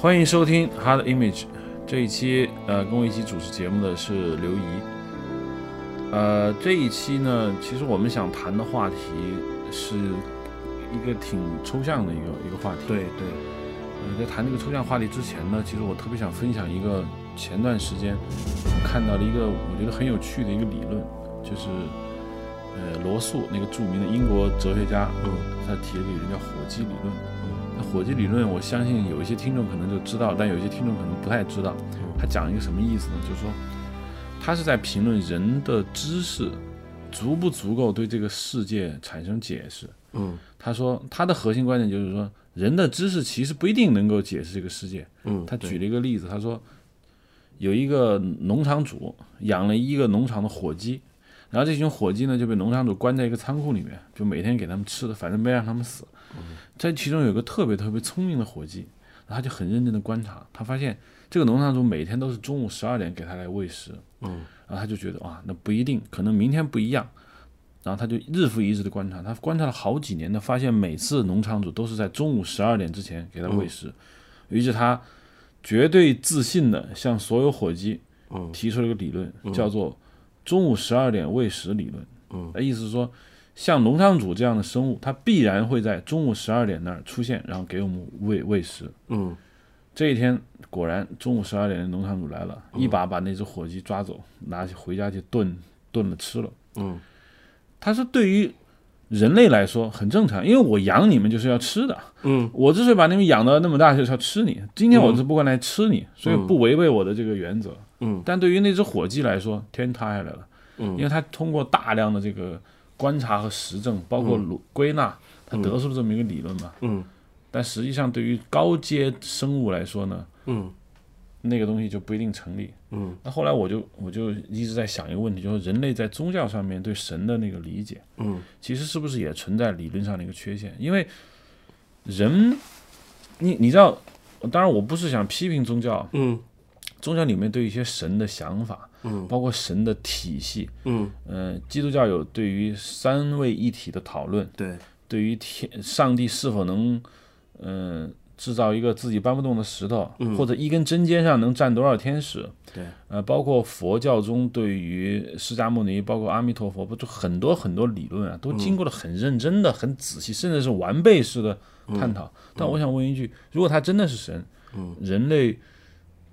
欢迎收听《Hard Image》这一期，呃，跟我一起主持节目的是刘怡。呃，这一期呢，其实我们想谈的话题是一个挺抽象的一个一个话题。对对，呃，在谈这个抽象话题之前呢，其实我特别想分享一个前段时间我看到了一个我觉得很有趣的一个理论，就是呃罗素那个著名的英国哲学家，嗯他提了一个理论叫火鸡理论。那火鸡理论，我相信有一些听众可能就知道，但有一些听众可能不太知道。他讲一个什么意思呢？就是说，他是在评论人的知识足不足够对这个世界产生解释。嗯他说，他的核心观点就是说，人的知识其实不一定能够解释这个世界。嗯，他举了一个例子，他说，有一个农场主养了一个农场的火鸡，然后这群火鸡呢就被农场主关在一个仓库里面，就每天给他们吃的，反正没让他们死。在其中有个特别特别聪明的火鸡，然后他就很认真的观察，他发现这个农场主每天都是中午十二点给他来喂食，嗯。然后他就觉得哇，那不一定，可能明天不一样。然后他就日复一日的观察，他观察了好几年，他发现每次农场主都是在中午十二点之前给他喂食，于是他绝对自信的向所有火鸡嗯。提出了一个理论，叫做中午十二点喂食理论。嗯，意思是说，像农场主这样的生物，它必然会在中午十二点那儿出现，然后给我们喂喂食。嗯这一天果然中午十二点，农场主来了，一把把那只火鸡抓走，拿起回家去炖炖了吃了。嗯它是，对于人类来说很正常，因为我养你们就是要吃的。嗯我之所以把你们养到那么大，就是要吃你。今天我是不过来吃你，所以不违背我的这个原则。嗯但对于那只火鸡来说，天塌下来了，嗯因嗯为它通过大量的这个观察和实证，包括归归纳，他得出了这么一个理论嘛。嗯。但实际上，对于高阶生物来说呢，嗯。那个东西就不一定成立。嗯。那后来我就我就一直在想一个问题，就是人类在宗教上面对神的那个理解，嗯。其实是不是也存在理论上的一个缺陷？因为人，你你知道，当然我不是想批评宗教，嗯宗教里面对一些神的想法，嗯。包括神的体系，嗯，嗯、基督教有对于三位一体的讨论，对，对于天上帝是否能，嗯、制造一个自己搬不动的石头，或者一根针尖上能站多少天使，对，呃，包括佛教中对于释迦牟尼，包括阿弥陀佛，不就很多很多理论啊，都经过了很认真的、很仔细，甚至是完备式的探讨。但我想问一句，如果他真的是神，嗯。人类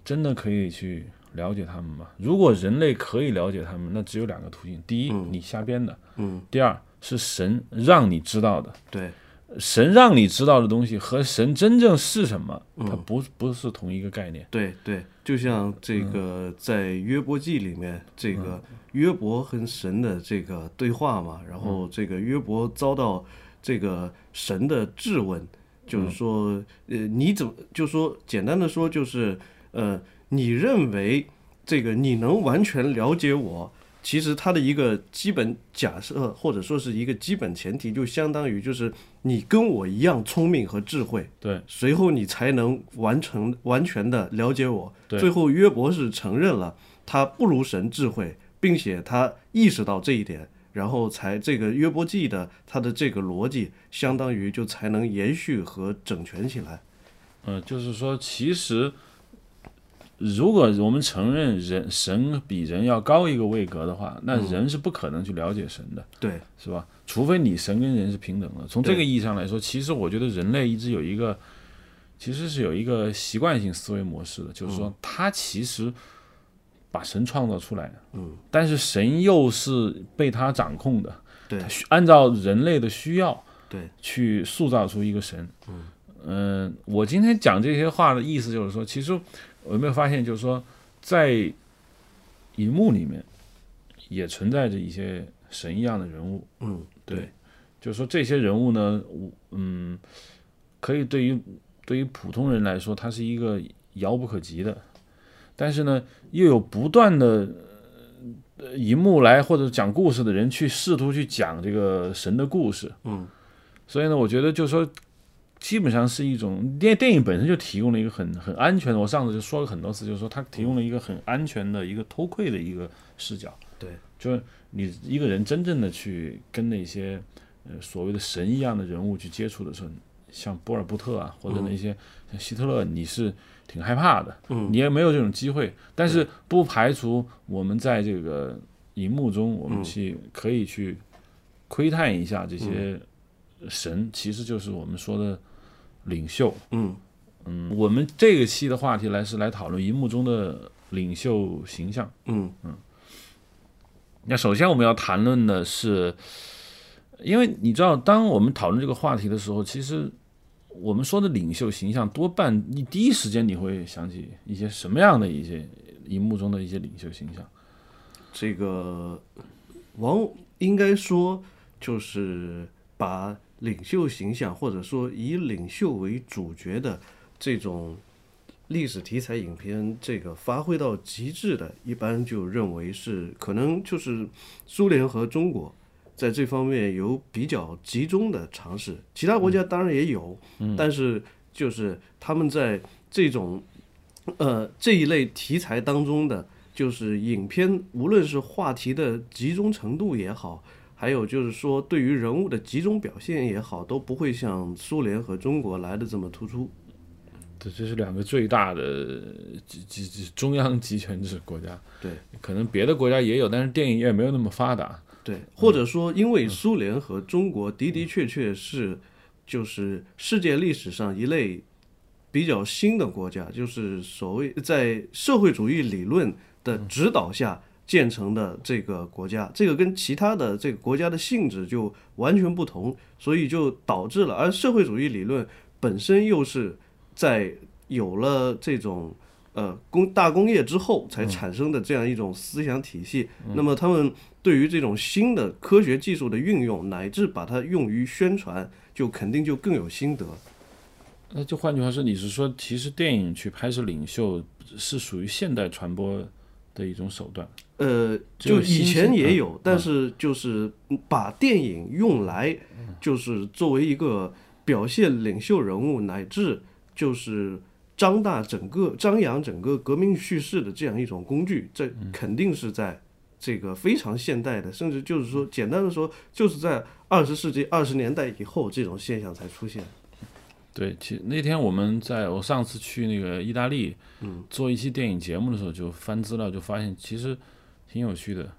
真的可以去了解他们吗？如果人类可以了解他们，那只有两个途径：第一，你瞎编的；嗯。第二，是神让你知道的。对，神让你知道的东西和神真正是什么，它不不是同一个概念。对对，就像这嗯。个在约伯记里面，这个约伯和神的这个对话嘛，然嗯。后这个约伯遭到这个神的质问，嗯就是说，呃，你怎么就说简单的说就是，呃，你认为这个你能完全了解我？其实它的一个基本假设，或者说是一个基本前提，就相当于就是你跟我一样聪明和智慧，对随后你才能完成完全的了解我。对最后约伯是承认了他不如神智慧，并且他意识到这一点，然后才这个约伯记的他的这个逻辑，相当于就才能延续和整全起来。嗯、就是说，其实如果我们承认人神比人要高一个位格的话，那人是不可能去了解神的，对，是吧？除非你神跟人是平等的。从这个意义上来说，其实我觉得人类一直有一个，其实是有一个习惯性思维模式的，就是说，他其实把神创造出来，嗯，但是神又是被他掌控的，对。按照人类的需要，对，去塑造出一个神。嗯、我今天讲这些话的意思就是说，其实我有没有发现，就是说，在荧幕里面也存在着一些神一样的人物。嗯，对，就是说这些人物呢，我嗯，可以对于对于普通人来说，他是一个遥不可及的，但是呢，又有不断的呃荧幕来或者讲故事的人去试图去讲这个神的故事，嗯，所以呢，我觉得就是说。基本上是一种电电影本身就提供了一个很很安全的，我上次就说了很多次，就是说它提供了一个很安全的一个偷窥的一个视角。对，就是你一个人真正的去跟那些呃所谓的神一样的人物去接触的时候，像波尔布特啊，或者那些像希特勒，你是挺害怕的，嗯。你也没有这种机会。但是不排除我们在这个荧幕中，我们去可以去窥探一下这些神，其实就是我们说的领袖。嗯嗯，我们这个期的话题来是来讨论荧幕中的领袖形象。嗯那首先我们要谈论的是，因为你知道，当我们讨论这个话题的时候，其实我们说的领袖形象，多半你第一时间你会想起一些什么样的一些荧幕中的一些领袖形象？这个王应该说就是把领袖形象，或者说以领袖为主角的这种历史题材影片，这个发挥到极致的，一般就认为是可能就是苏联和中国在这方面有比较集中的尝试，其他国家当然也有，但是就是他们在这种呃这一类题材当中的。就是影片无论是话题的集中程度也好，还有就是说对于人物的集中表现也好，都不会像苏联和中国来的这么突出。对这是两个最大的集集集中央集权制国家。对，可能别的国家也有，但是电影业没有那么发达。对，或者说因为苏联和中国的的确确是就是世界历史上一类比较新的国家，就是所谓在社会主义理论的指导下建成的这个国家，这个跟其他的这个国家的性质就完全不同，所以就导致了，而社会主义理论本身又是在有了这种呃工大工业之后才产生的这样一种思想体系。那么他们对于这种新的科学技术的运用，乃至把它用于宣传，就肯定就更有心得。那就换句话说，你是说，其实电影去拍摄领袖是属于现代传播的一种手段？呃，就以前也有，但是就是把电影用来，就是作为一个表现领袖人物，乃至就是张大整个、张扬整个革命叙事的这样一种工具，这肯定是在这个非常现代的，甚至就是说，简单的说，就是在二十世纪二十年代以后，这种现象才出现。对，其实那天我们在我上次去那个意大利，嗯，做一期电影节目的时候，就翻资料，就发现其实挺有趣的。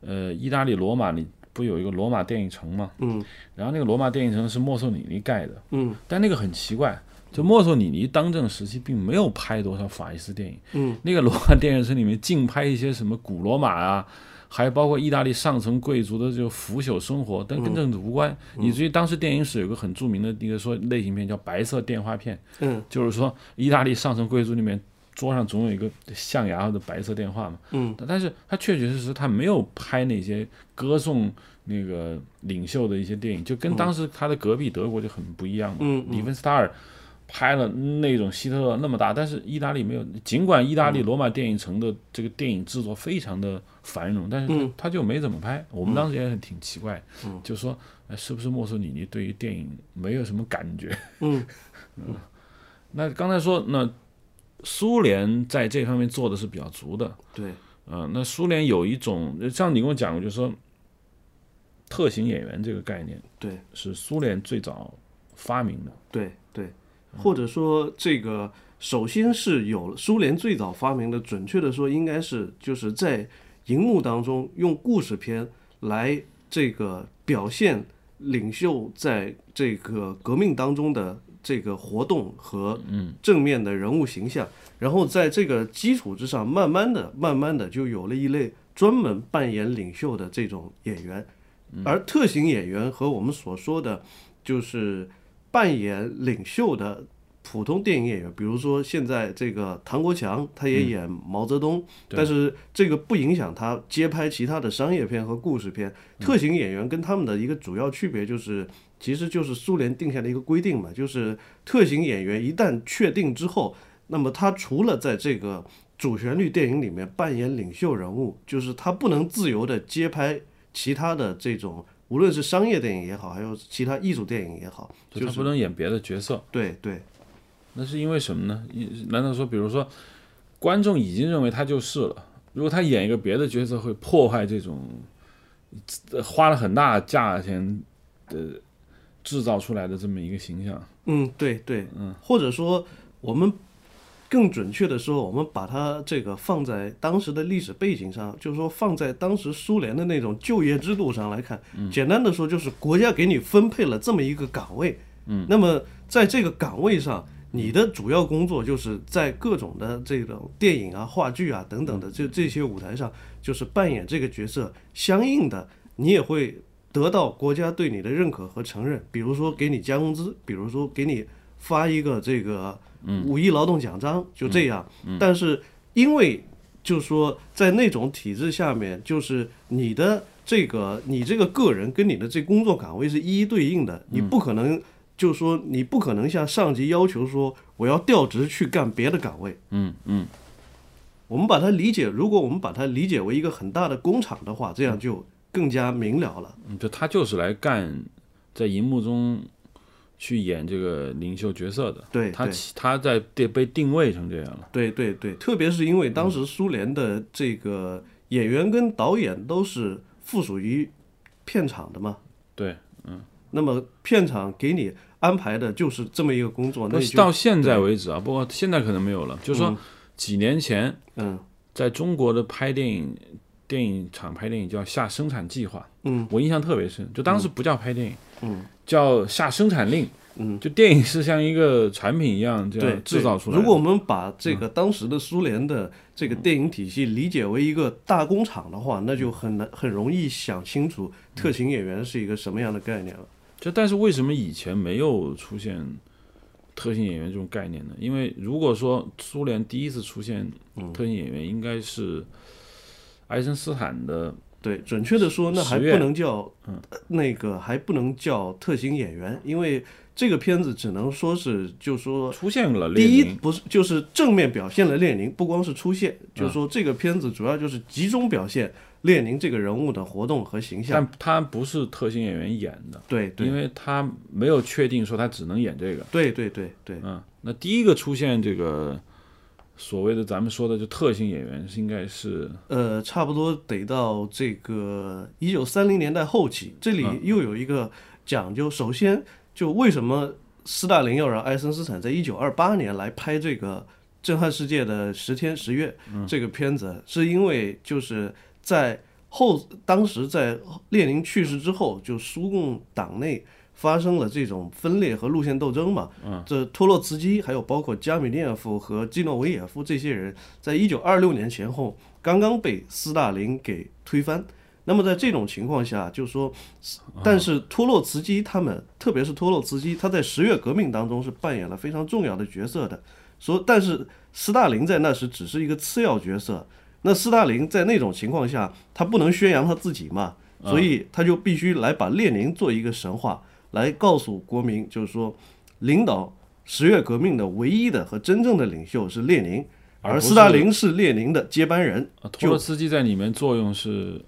呃，意大利罗马里不有一个罗马电影城吗？嗯然后那个罗马电影城是墨索里尼盖的，嗯但那个很奇怪，就墨索里尼当政时期并没有拍多少法西斯电影，嗯，那个罗马电影城里面净拍一些什么古罗马啊，还包括意大利上层贵族的这个腐朽生活，但跟政治无关。以至于当时电影史有个很著名的一个说类型片叫白色电话片，嗯。就是说意大利上层贵族里面桌上总有一个象牙的白色电话嘛，嗯，但是他确确实实他没有拍那些歌颂那个领袖的一些电影，就跟当时他的隔壁德国就很不一样嘛。嗯嗯。里芬斯塔尔拍了那种希特勒那么大，但是意大利没有。尽管意大利罗马电影城的这个电影制作非常的繁荣，但是他就没怎么拍。我们当时也很挺奇怪，嗯就说哎，是不是墨索里尼对于电影没有什么感觉？嗯那刚才说那苏联在这方面做的是比较足的，对，嗯，那苏联有一种，像你跟我讲过，就是说特型演员这个概念对。是苏联最早发明的。对对，或者说这个首先是有苏联最早发明的，准确的说应该是就是在荧幕当中用故事片来这个表现领袖在这个革命当中的这个活动和正面的人物形象，然后在这个基础之上，慢慢的、慢慢的就有了一类专门扮演领袖的这种演员，而特型演员和我们所说的就是扮演领袖的普通电影演员，比如说现在这个唐国强，他也演毛泽东，但是这个不影响他接拍其他的商业片和故事片。特型演员跟他们的一个主要区别就是，其实就是苏联定下的一个规定嘛，就是特型演员一旦确定之后，那么他除了在这个主旋律电影里面扮演领袖人物，就是他不能自由的接拍其他的这种。无论是商业电影也好，还有其他艺术电影也好，就他不能演别的角色，对对，那是因为什么呢？一难道说，比如说观众已经认为他就是了，如果他演一个别的角色，会破坏这种呃花了很大价钱的制造出来的这么一个形象。嗯，对对，嗯，或者说我们更准确的说，我们把它这个放在当时的历史背景上，就是说放在当时苏联的那种就业制度上来看，简单的说就是国家给你分配了这么一个岗位，嗯，那么在这个岗位上，你的主要工作就是在各种的这种电影啊、话剧啊等等的这这些舞台上，就是扮演这个角色，相应的你也会。得到国家对你的认可和承认，比如说给你加工资，比如说给你发一个这个五一劳动奖章，就这样。但是因为就是说在那种体制下面，就是你的这个你这个个人跟你的这工作岗位是一一对应的，你不可能就是说你不可能向上级要求说我要调职去干别的岗位。嗯嗯，我们把它理解，如果我们把它理解为一个很大的工厂的话，这样就。更加明了了，就他就是来干，在荧幕中去演这个领袖角色的。对，他他在被被定位成这样了。对对对，特别是因为当时苏联的这个演员跟导演都是附属于片场的嘛。对，嗯。那么片场给你安排的就是这么一个工作。那到现在为止啊，不过现在可能没有了。就是说，几年前，嗯，在中国的拍电影。电影厂拍电影叫下生产计划，嗯，我印象特别深，就当时不叫拍电影，嗯，叫下生产令，嗯，就电影是像一个产品一样这样制造出来。如果我们把这个当时的苏联的这个电影体系理解为一个大工厂的话，那就很难很容易想清楚特型演员是一个什么样的概念了。就但是为什么以前没有出现特型演员这种概念呢？因为如果说苏联第一次出现特型演员，应该是。爱森斯坦的对，准确的说，那还不能叫，那个还不能叫特型演员，因为这个片子只能说是，就说出现了。第一不是，就是正面表现了列宁，不光是出现，就是说这个片子主要就是集中表现列宁这个人物的活动和形象。但他不是特型演员演的，对，因为他没有确定说他只能演这个。对对对对，嗯，那第一个出现这个。所谓的咱们说的就特型演员是应该是呃，差不多得到这个一九三零年代后期，这里又有一个讲究。首先，就为什么斯大林要让爱森斯坦在一九二八年来拍这个震撼世界的十天十月这个片子，是因为就是在后当时在列宁去世之后，就苏共党内。发生了这种分裂和路线斗争嘛？嗯，这托洛茨基还有包括加米涅夫和基诺维也夫这些人，在一九二六年前后刚刚被斯大林给推翻。那么在这种情况下，就说，但是托洛茨基他们，特别是托洛茨基，他在十月革命当中是扮演了非常重要的角色的。说，但是斯大林在那时只是一个次要角色。那斯大林在那种情况下，他不能宣扬他自己嘛，所以他就必须来把列宁做一个神话。来告诉国民，就是说，领导十月革命的唯一的和真正的领袖是列宁，而斯大林是列宁的接班人。托洛茨基在里面作用是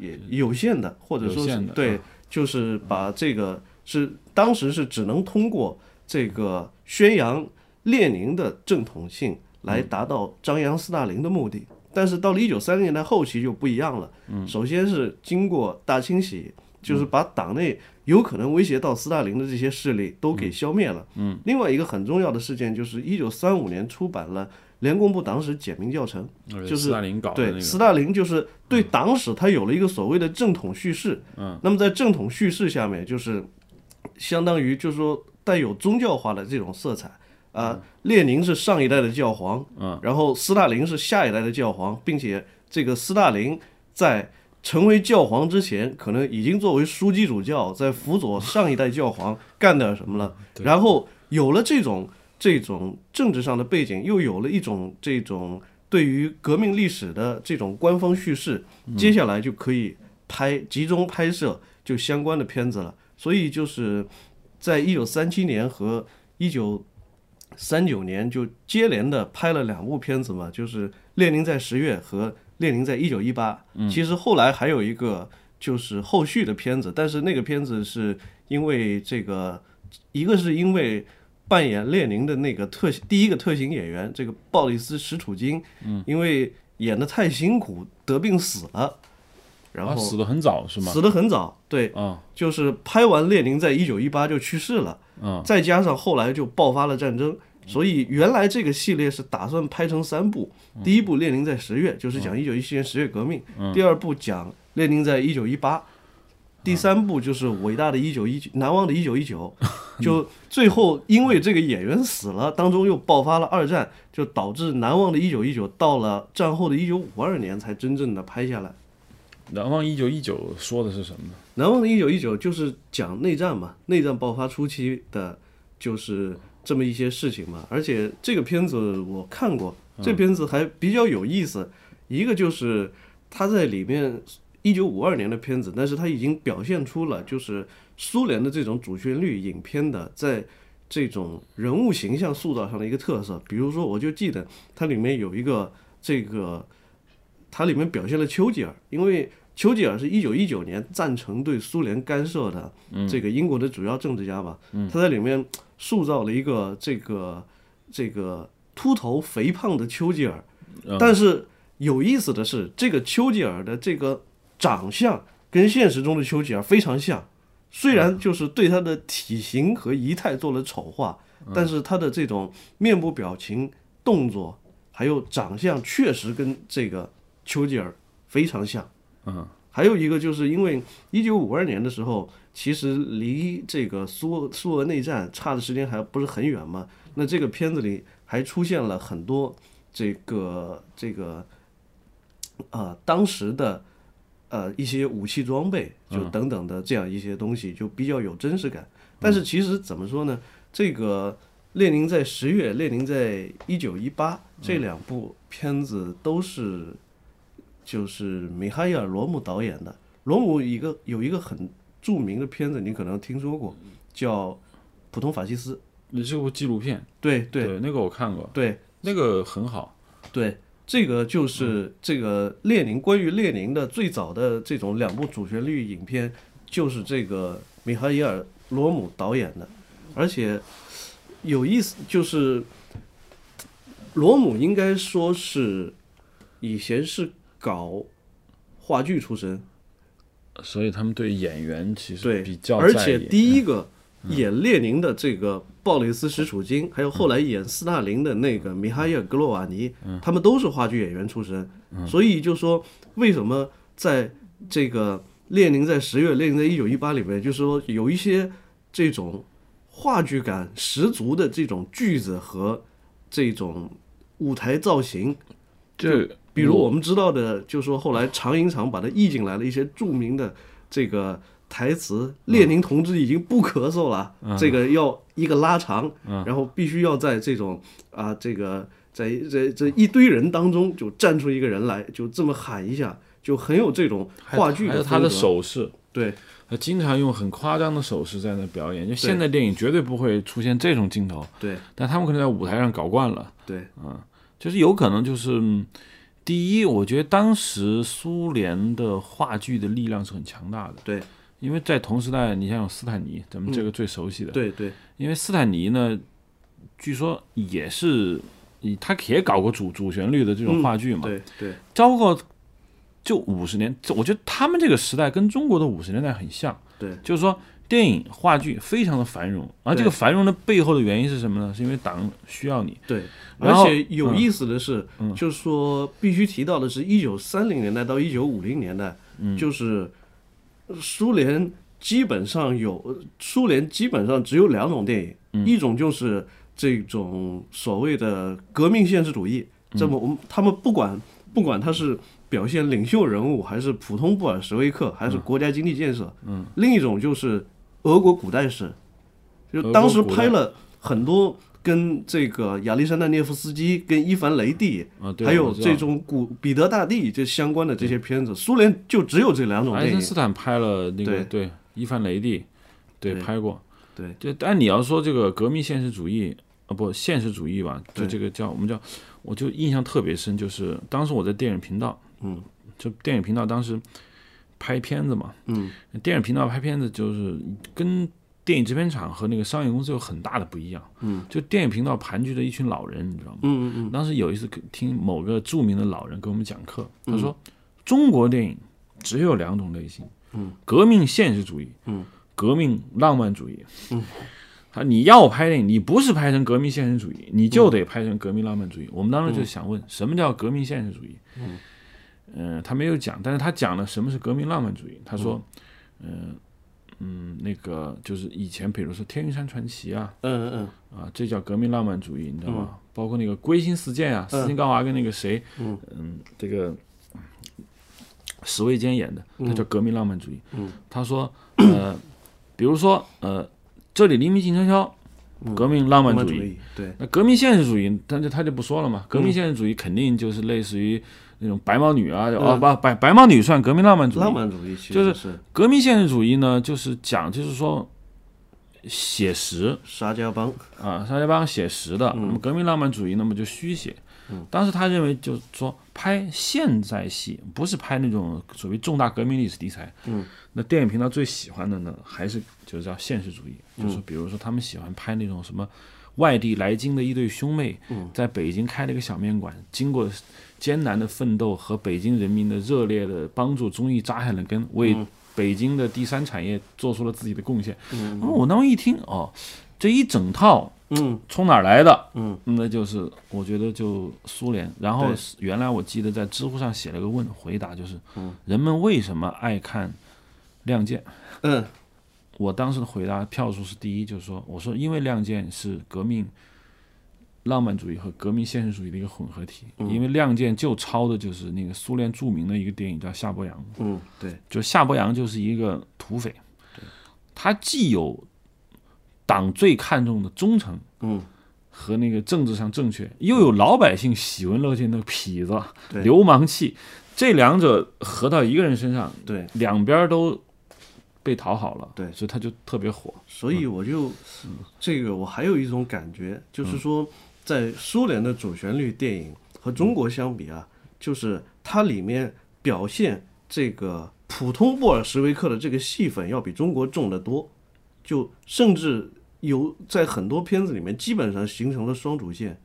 也有限的，或者说是对，就是把这个是当时是只能通过这个宣扬列宁的正统性来达到张扬斯大林的目的。但是到了一九三零年代后期就不一样了。首先是经过大清洗，就是把党内。有可能威胁到斯大林的这些势力都给消灭了。嗯，另外一个很重要的事件就是一九三五年出版了联共部党史简明教程，就是斯大林搞的对，斯大林就是对党史他有了一个所谓的正统叙事。嗯，那么在正统叙事下面，就是相当于就是说带有宗教化的这种色彩啊，列宁是上一代的教皇，嗯，然后斯大林是下一代的教皇，并且这个斯大林在。成为教皇之前，可能已经作为枢机主教，在辅佐上一代教皇干点什么了。然后有了这种这种政治上的背景，又有了一种这种对于革命历史的这种官方叙事，接下来就可以拍集中拍摄就相关的片子了。所以就是在一九三七年和一九三九年就接连的拍了两部片子嘛，就是《列宁在十月》和。列宁在一九一八，其实后来还有一个就是后续的片子，但是那个片子是因为这个，一个是因为扮演列宁的那个特第一个特型演员这个鲍里斯·史楚金，因为演的太辛苦得病死了，然后啊死的很早是吗？死得很早，对，啊。就是拍完列宁在一九一八就去世了，嗯再加上后来就爆发了战争，所以原来这个系列是打算拍成三部，第一部列宁在十月，就是讲一九一七年十月革命；第二部讲列宁在一九一八。第三部就是伟大的一九一九，难忘的一九一九，就最后因为这个演员死了，当中又爆发了二战，就导致难忘的一九一九到了战后的一九五二年才真正的拍下来。难忘一九一九说的是什么呢？难忘的一九一九就是讲内战嘛，内战爆发初期的，就是这么一些事情嘛。而且这个片子我看过，这片子还比较有意思。一个就是他在里面一九五二年的片子，但是他已经表现出了就是苏联的这种主旋律影片的在这种人物形象塑造上的一个特色。比如说，我就记得它里面有一个这个，它里面表现了丘吉尔，因为丘吉尔是一九一九年赞成对苏联干涉的这个英国的主要政治家吧，他在里面塑造了一个这个这个秃头肥胖的丘吉尔，但是有意思的是，这个丘吉尔的这个长相跟现实中的丘吉尔非常像，虽然就是对他的体型和仪态做了丑化，但是他的这种面部表情、动作还有长相确实跟这个丘吉尔非常像。嗯，还有一个就是因为一九五二年的时候，其实离这个苏苏俄内战差的时间还不是很远嘛。那这个片子里还出现了很多这个这个呃当时的呃一些武器装备，就等等的这样一些东西，就比较有真实感。但是其实怎么说呢？这个列宁在十月，列宁在一九一八这两部片子都是。就是米哈伊尔·罗姆导演的。罗姆一个有一个很著名的片子，你可能听说过，叫《普通法西斯》。你是部纪录片？对对，那个我看过，对，那个很好。对，这个就是这个列宁关于列宁的最早的这种两部主旋律影片，就是这个米哈伊尔·罗姆导演的。而且有意思，就是罗姆应该说是以前是。搞话剧出身，所以他们对演员其实对比较而且第一个演列宁的这个鲍里斯·史楚金，还有后来演斯大林的那个米哈伊尔·格洛瓦尼，他们都是话剧演员出身。所以就说为什么在这个列宁在十月，列宁在一九一八里面，就是说有一些这种话剧感十足的这种句子和这种舞台造型，这。比如我们知道的，就是说后来长影厂把它译进来了一些著名的这个台词，列宁同志已经不咳嗽了，这个要一个拉长，然后必须要在这种啊这个在这这一堆人当中就站出一个人来，就这么喊一下，就很有这种话剧的他的手势，对，他经常用很夸张的手势在那表演，就现代电影绝对不会出现这种镜头，对，但他们可能在舞台上搞惯了，对，嗯，就是有可能就是。第一，我觉得当时苏联的话剧的力量是很强大的。对，因为在同时代，你像有斯坦尼，咱们这个最熟悉的。对对。因为斯坦尼呢，据说也是，他也搞过主主旋律的这种话剧嘛。对对。包括就五十年，我觉得他们这个时代跟中国的五十年代很像。对。就是说。电影话剧非常的繁荣，而这个繁荣的背后的原因是什么呢？是因为党需要你。对，而且有意思的是，就是说必须提到的是，一九三零年代到一九五零年代，就是苏联基本上有苏联基本上只有两种电影，一种就是这种所谓的革命现实主义，这么我们他们不管不管他是表现领袖人物，还是普通布尔什维克，还是国家经济建设，嗯，另一种就是。俄国古代史，就当时拍了很多跟这个亚历山大涅夫斯基、跟伊凡雷帝，还有这种古彼得大帝这相关的这些片子。苏联就只有这两种电影。爱因斯坦拍了那个对伊凡雷帝，对拍过。对，就但你要说这个革命现实主义啊，不现实主义吧，就这个叫我们叫，我就印象特别深，就是当时我在电影频道，嗯，就电影频道当时。拍片子嘛，嗯，电影频道拍片子就是跟电影制片厂和那个商业公司有很大的不一样，嗯，就电影频道盘踞着一群老人，你知道吗？嗯嗯嗯。当时有一次听某个著名的老人给我们讲课，他说中国电影只有两种类型，嗯，革命现实主义，嗯，革命浪漫主义，嗯，他，你要拍电影，你不是拍成革命现实主义，你就得拍成革命浪漫主义。我们当时就想问，什么叫革命现实主义？嗯，呃，他没有讲，但是他讲了什么是革命浪漫主义。他说，嗯嗯，那个就是以前比如说《天云山传奇》啊，嗯嗯啊，这叫革命浪漫主义，你知道吗？包括那个归心似箭啊，斯琴高娃跟那个谁，嗯嗯这个史卫坚演的，那叫革命浪漫主义。嗯，他说，呃，比如说，呃，这里黎明进城敲，革命浪漫主义。对，那革命现实主义，但就他就不说了嘛。革命现实主义肯定就是类似于那种白毛女啊，哦不，白白毛女算革命浪漫主义。浪漫主义其就是革命现实主义呢，就是讲就是说写实，沙家浜，啊，沙家浜写实的，那么革命浪漫主义那么就虚写。当时他认为就是说拍现在戏，不是拍那种所谓重大革命历史题材。嗯，那电影频道最喜欢的呢，还是就是叫现实主义，就是比如说他们喜欢拍那种什么外地来京的一对兄妹，在北京开了一个小面馆，经过艰难的奋斗和北京人民的热烈的帮助，终于扎下了根，为北京的第三产业做出了自己的贡献。嗯，我当时一听，哦，这一整套嗯从哪儿来的？嗯，那就是我觉得就苏联。然后原来我记得在知乎上写了个问回答，就是人们为什么爱看《亮剑》？嗯我当时的回答票数是第一，就是说我说因为《亮剑》是革命浪漫主义和革命现实主义的一个混合体，因为《亮剑》就抄的就是那个苏联著名的一个电影叫《夏伯阳》。嗯，对，就夏伯阳就是一个土匪，他既有党最看重的忠诚，嗯，和那个政治上正确，又有老百姓喜闻乐见的痞子、对。流氓气，这两者合到一个人身上，对，两边都被讨好了，对。所以他就特别火。所以我就这个我还有一种感觉，就是说，在苏联的主旋律电影和中国相比啊，就是它里面表现这个普通布尔什维克的这个戏份要比中国重得多，就甚至有在很多片子里面基本上形成了双主线。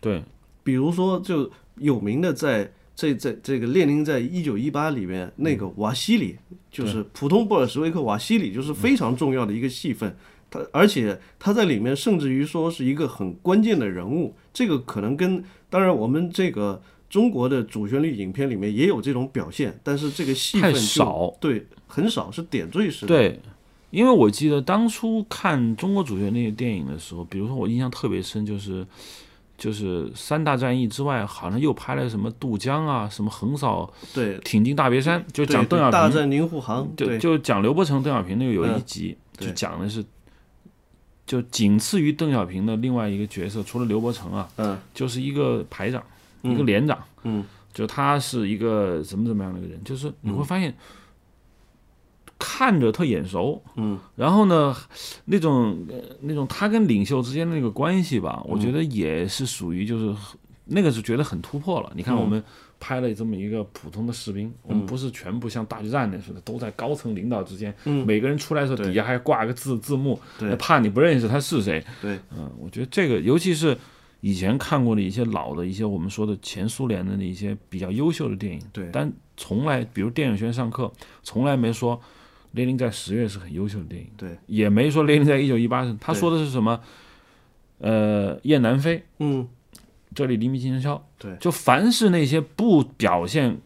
对，比如说，就有名的在这在这个列宁在一九一八里面那个瓦西里，就是普通布尔什维克瓦西里，就是非常重要的一个戏份。他而且他在里面甚至于说是一个很关键的人物，这个可能跟当然我们这个中国的主旋律影片里面也有这种表现，但是这个戏份太少对，很少是点缀式的。对，因为我记得当初看中国主旋律电影的时候，比如说我印象特别深，就是就是三大战役之外，好像又拍了什么渡江啊，什么横扫对，挺进大别山，就讲邓小平，大战宁沪杭，就对就讲刘伯承、邓小平那个有一嗯集，就讲的是。就仅次于邓小平的另外一个角色，除了刘伯承啊，嗯。就是一个排长，一个连长，嗯。就他是一个怎么怎么样的一个人，就是你会发现看着特眼熟，嗯，然后呢，那种呃那种他跟领袖之间的那个关系吧，我觉得也是属于就是那个是觉得很突破了。你看我们拍了这么一个普通的士兵，我们不是全部像大决战那似的都在高层领导之间，每个人出来的时候底下还挂个字字幕，对。怕你不认识他是谁。对，嗯，我觉得这个尤其是。以前看过的一些老的一些我们说的前苏联的那些比较优秀的电影，对。但从来比如电影学院上课从来没说列宁在十月是很优秀的电影，对，也没说列宁在一九一八是，他说的是什么？呃，雁南飞，嗯这里黎明金宵，对就凡是那些不表现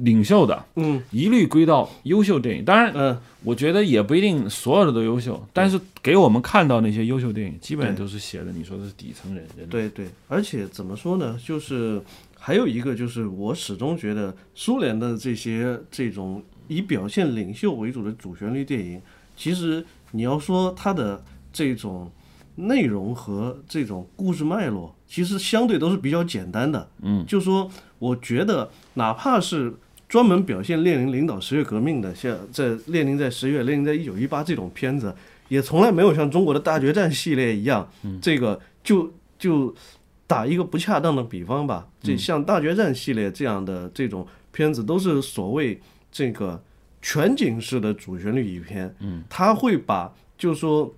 领袖的，嗯一律归到优秀电影。当然，嗯。我觉得也不一定所有的都优秀，但是给我们看到那些优秀电影，基本上都是写的你说的是底层人人。对对，而且怎么说呢？就是还有一个，就是我始终觉得苏联的这些这种以表现领袖为主的主旋律电影，其实你要说它的这种内容和这种故事脉络，其实相对都是比较简单的。嗯，就说我觉得哪怕是。专门表现列宁领导十月革命的，像在列宁在十月、列宁在一九一八这种片子，也从来没有像中国的大决战系列一样，这个就就打一个不恰当的比方吧，这像大决战系列这样的这种片子，都是所谓这个全景式的主旋律影片，嗯，他会把就是说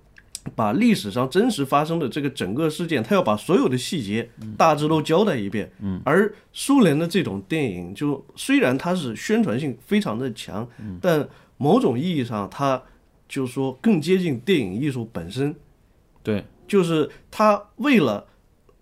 把历史上真实发生的这个整个事件，他要把所有的细节大致都交代一遍。嗯，而苏联的这种电影，就虽然它是宣传性非常的强，但某种意义上，它就是说更接近电影艺术本身。对，就是他为了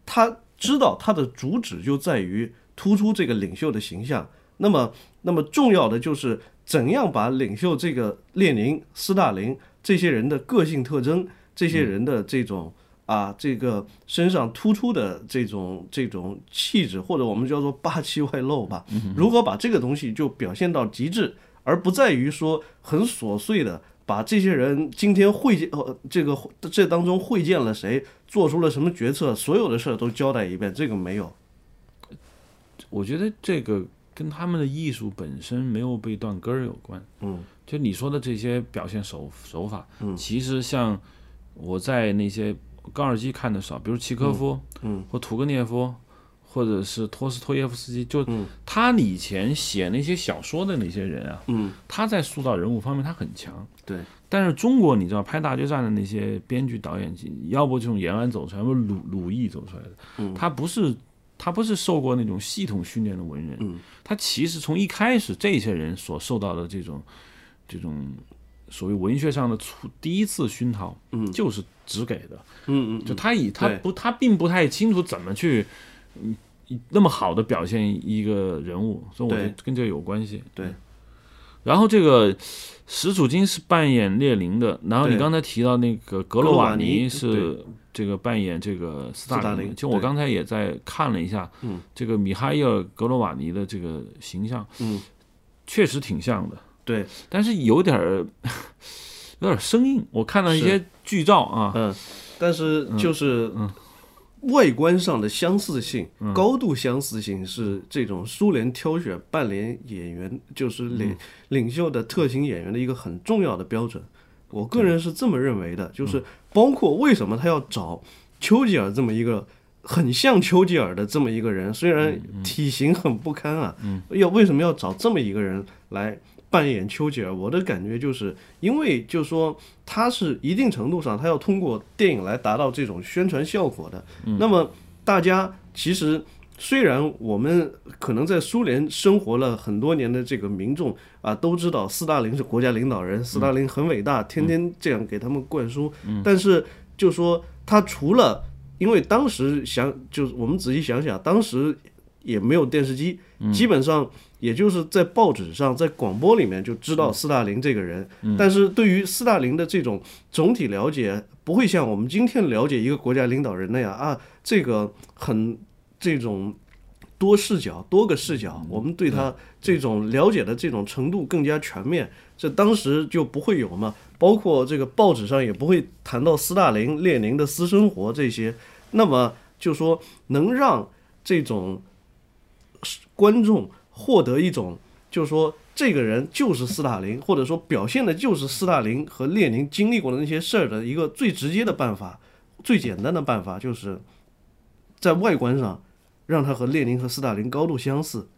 他知道他的主旨就在于突出这个领袖的形象，那么那么重要的就是怎样把领袖这个列宁、斯大林这些人的个性特征，这些人的这种啊这个身上突出的这种这种气质，或者我们叫做霸气外露吧，如何把这个东西就表现到极致，而不在于说很琐碎的。把这些人今天会见呃，这个这当中会见了谁，做出了什么决策，所有的事儿都交代一遍，这个没有。我觉得这个跟他们的艺术本身没有被断根儿有关。嗯，就你说的这些表现手手法，嗯，其实像我在那些高尔基看的少，比如契科夫，嗯，或屠格涅夫。或者是托斯托耶夫斯基，就他以前写那些小说的那些人啊，嗯他在塑造人物方面他很强。对，但是中国你知道拍大决战的那些编剧导演，要不就从延安走出来，要不鲁鲁艺走出来的。他不是他不是受过那种系统训练的文人，他其实从一开始这些人所受到的这种这种所谓文学上的初第一次熏陶，嗯就是只给的。嗯嗯，就他以他不他并不太清楚怎么去。嗯，那么好的表现一个人物，所以我觉得跟这个有关系。对，然后这个石楚金是扮演列宁的，然后你刚才提到那个格罗瓦尼是这个扮演这个斯大林。就我刚才也在看了一下，嗯，这个米哈伊尔格罗瓦尼的这个形象，嗯，确实挺像的。对，但是有点儿有点生硬。我看到一些剧照啊，嗯，但是就是嗯。外观上的相似性，高度相似性是这种苏联挑选扮演演员，就是领领袖的特型演员的一个很重要的标准。我个人是这么认为的，就是包括为什么他要找丘吉尔这么一个很像丘吉尔的这么一个人，虽然体型很不堪啊，要为什么要找这么一个人来？扮演丘吉尔，我的感觉就是，因为就是说他是一定程度上，他要通过电影来达到这种宣传效果的。那么大家其实虽然我们可能在苏联生活了很多年的这个民众啊，都知道斯大林是国家领导人，斯大林很伟大，天天这样给他们灌输。但是就说他除了，因为当时想，就是我们仔细想想，当时也没有电视机，基本上。也就是在报纸上，在广播里面就知道斯大林这个人，但是对于斯大林的这种总体了解，不会像我们今天了解一个国家领导人那样啊，这个很这种多视角、多个视角，我们对他这种了解的这种程度更加全面，这当时就不会有嘛。包括这个报纸上也不会谈到斯大林、列宁的私生活这些，那么就说能让这种观众。获得一种，就是说，这个人就是斯大林，或者说表现的就是斯大林和列宁经历过的那些事儿的一个最直接的办法，最简单的办法，就是在外观上让他和列宁和斯大林高度相似。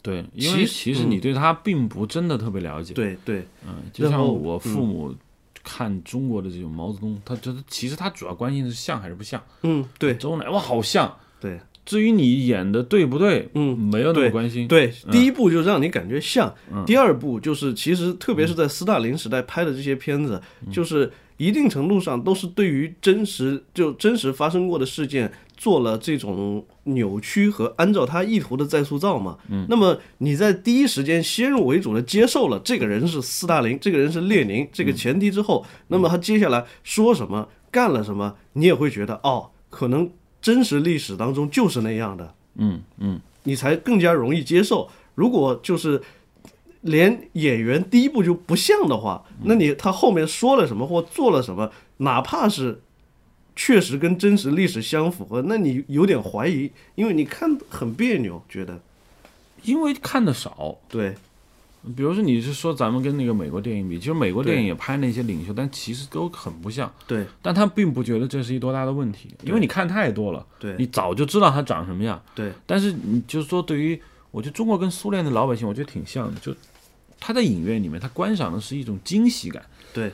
对，因为其实你对他并不真的特别了解。对对，嗯，就像我父母看中国的这种毛泽东，他觉得其实他主要关心的是像还是不像。嗯，对，周恩来哇，好像。对。至于你演的对不对，嗯，没有那么关心。对，第一步就让你感觉像，第二步就是其实特别是在斯大林时代拍的这些片子，就是一定程度上都是对于真实就真实发生过的事件做了这种扭曲和按照他意图的再塑造嘛。嗯，那么你在第一时间先入为主的接受了这个人是斯大林，这个人是列宁这个前提之后，那么他接下来说什么干了什么，你也会觉得哦，可能。真实历史当中就是那样的，嗯嗯，你才更加容易接受。如果就是连演员第一步就不像的话，那你他后面说了什么或做了什么，哪怕是确实跟真实历史相符合，那你有点怀疑，因为你看很别扭，觉得。因为看的少，对。比如说，你是说咱们跟那个美国电影比，其实美国电影也拍那些领袖，但其实都很不像。对，但他并不觉得这是一多大的问题，因为你看太多了，对，你早就知道他长什么样。对，但是你就是说，对于我觉得中国跟苏联的老百姓，我觉得挺像的，就他在影院里面，他观赏的是一种惊喜感。对。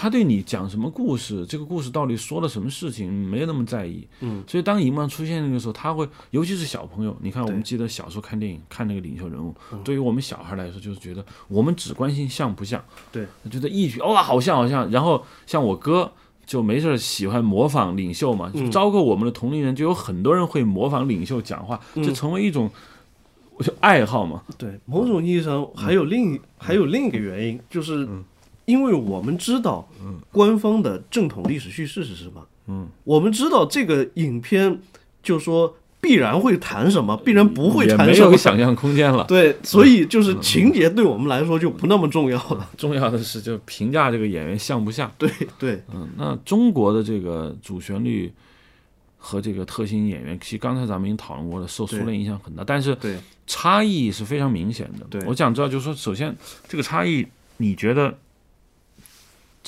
他对你讲什么故事，这个故事到底说了什么事情，没有那么在意。嗯，所以当荧幕上出现那个时候，他会，尤其是小朋友，你看，我们记得小时候看电影，看那个领袖人物，对于我们小孩来说，就是觉得我们只关心像不像，对，觉得一举哇，好像好像。然后像我哥就没事喜欢模仿领袖嘛，就招过我们的同龄人，就有很多人会模仿领袖讲话，就成为一种就爱好嘛。对，某种意义上还有另还有另一个原因，就是。因为我们知道，官方的正统历史叙事是什么，嗯，我们知道这个影片就说必然会谈什么，必然不会谈什么，没有想象空间了。对，所以就是情节对我们来说就不那么重要了。重要的是就评价这个演员像不像。对对，嗯，那中国的这个主旋律和这个特型演员，其实刚才咱们已经讨论过了，受苏联影响很大，但是差异是非常明显的。对，我想知道，就是说，首先这个差异，你觉得？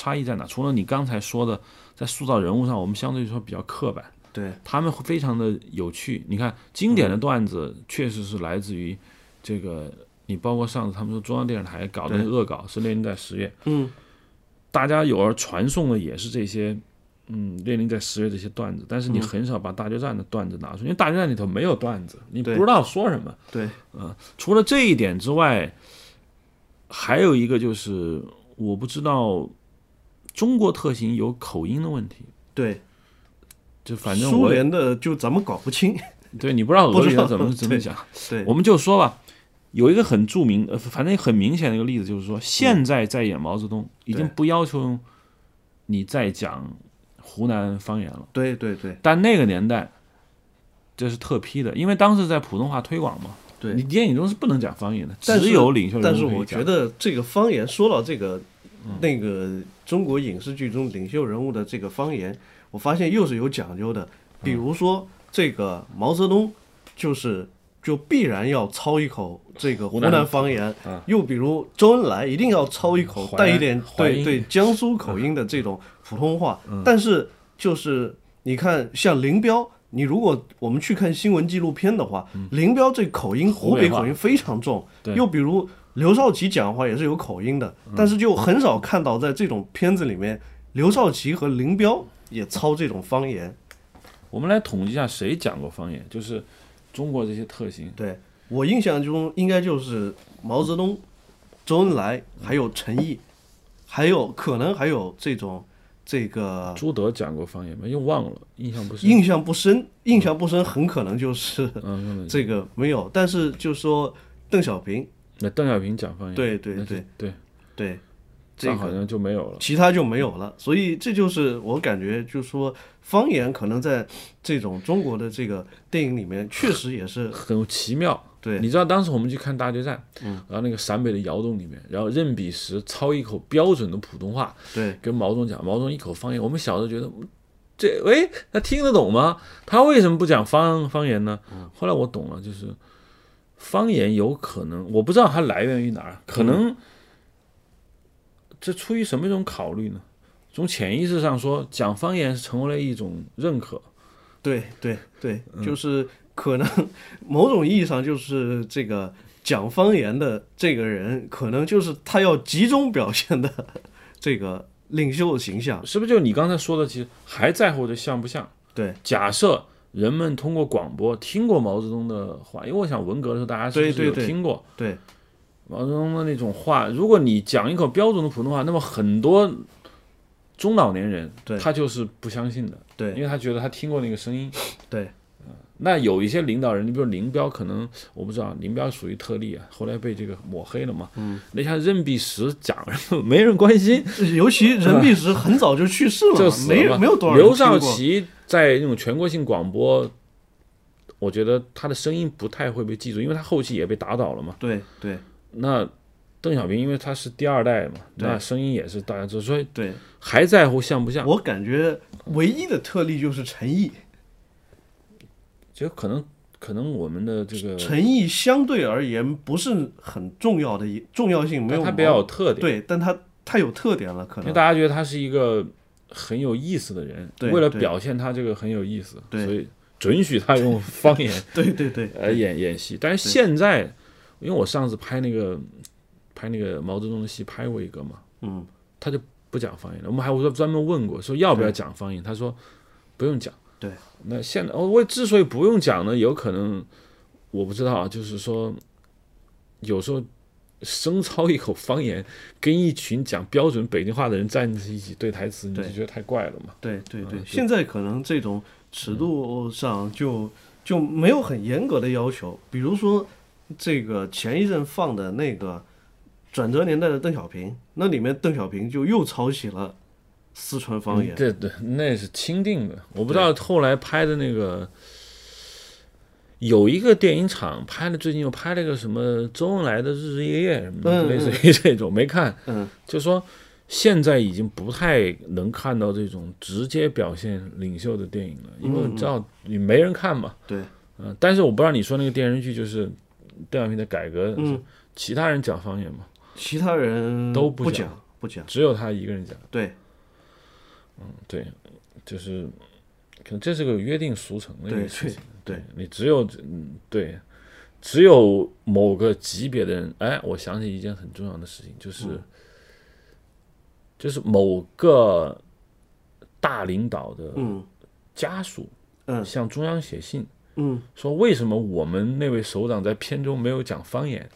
差异在哪？除了你刚才说的，在塑造人物上，我们相对来说比较刻板。对他们会非常的有趣。你看，经典的段子确实是来自于这个。你包括上次他们说中央电视台搞的恶搞是列宁在十月，嗯，大家有而传颂的也是这些，嗯，列宁在十月这些段子。但是你很少把大决战的段子拿出，因为大决战里头没有段子，你不知道说什么。对，嗯，除了这一点之外，还有一个就是我不知道。中国特型有口音的问题，对，就反正苏联的就咱们搞不清，对你不知道俄语怎么怎么讲，对，我们就说吧，有一个很著名，呃，反正很明显的一个例子，就是说现在在演毛泽东，已经不要求你再讲湖南方言了，对对对，但那个年代这是特批的，因为当时在普通话推广嘛，对。你电影中是不能讲方言的，只有领袖人物但是我觉得这个方言说到这个。那个中国影视剧中领袖人物的这个方言，我发现又是有讲究的。比如说，这个毛泽东就是就必然要操一口这个湖南方言，又比如周恩来一定要操一口带一点对对江苏口音的这种普通话。但是就是你看，像林彪，你如果我们去看新闻纪录片的话，林彪这口音湖北口音非常重。又比如。刘少奇讲话也是有口音的，但是就很少看到在这种片子里面，刘少奇和林彪也操这种方言。我们来统计一下，谁讲过方言？就是中国这些特型。对我印象中，应该就是毛泽东、周恩来，还有陈毅，还有可能还有这种这个朱德讲过方言吗？又忘了，印象不深。印象不深，印象不深，很可能就是这个没有。但是就说邓小平。那邓小平讲方言，对对对对对，这好像就没有了，其他就没有了。所以这就是我感觉，就是说方言可能在这种中国的这个电影里面，确实也是很奇妙。对，你知道当时我们去看大决战，嗯，然后那个陕北的窑洞里面，然后任弼时操一口标准的普通话，对，跟毛泽东讲，毛泽东一口方言。我们小时候觉得，这喂，他听得懂吗？他为什么不讲方方言呢？后来我懂了，就是。方言有可能，我不知道它来源于哪儿，可能这出于什么一种考虑呢？从潜意识上说，讲方言是成为了一种认可。对对对，就是可能某种意义上就是这个讲方言的这个人，可能就是他要集中表现的这个领袖形象，是不是？就你刚才说的，其实还在乎这像不像？对，假设。人们通过广播听过毛泽东的话，因为我想文革的时候大家是不是有听过？对，毛泽东的那种话，如果你讲一口标准的普通话，那么很多中老年人他就是不相信的，对，因为他觉得他听过那个声音，对。那有一些领导人，你比如林彪，可能我不知道，林彪属于特例啊，后来被这个抹黑了嘛。嗯。那像任弼时讲，没人关心，尤其任弼时很早就去世了，就没没有多少。刘少奇在那种全国性广播，我觉得他的声音不太会被记住，因为他后期也被打倒了嘛。对对。那邓小平，因为他是第二代嘛，那声音也是大家知道，所以对还在乎像不像？我感觉唯一的特例就是陈毅。就可能可能我们的这个诚意相对而言不是很重要的，重要性没有它比较有特点，对，但它太有特点了，可能因为大家觉得他是一个很有意思的人，为了表现他这个很有意思，所以准许他用 方言，对对对，来演演戏。但是现在，因为我上次拍那个拍那个毛泽东的戏拍过一个嘛，嗯，他就不讲方言了。我们还说专门问过，说要不要讲方言，他说不用讲。对，那现在哦，我之所以不用讲呢，有可能我不知道啊，就是说有时候生操一口方言，跟一群讲标准北京话的人站在一起对台词，你就对。觉得太怪了嘛。对对对，嗯对。现在可能这种尺度上就就没有很严格的要求，比如说这个前一阵放的那个转折年代的邓小平，那里面邓小平就又抄袭了四川方言嗯。对对，那是钦定的。我不知道后来拍的那个，有一个电影厂拍的，最近又拍了个什么周恩来的日日夜夜什么的，嗯类似于这种，没看。嗯，就说现在已经不太能看到这种直接表现领袖的电影了，因为嗯你知道你没人看嘛。对，嗯、但是我不知道你说那个电视剧就是邓小平的改革，嗯，其他人讲方言吗，其他人都不不讲不讲。只有他一个人讲。对对，就是可能这是个约定俗成的一个事情。对你只有嗯对，只有某个级别的人，哎，我想起一件很重要的事情，就是、嗯就是某个大领导的嗯家属嗯向中央写信。嗯说为什么我们那位首长在片中没有讲方言？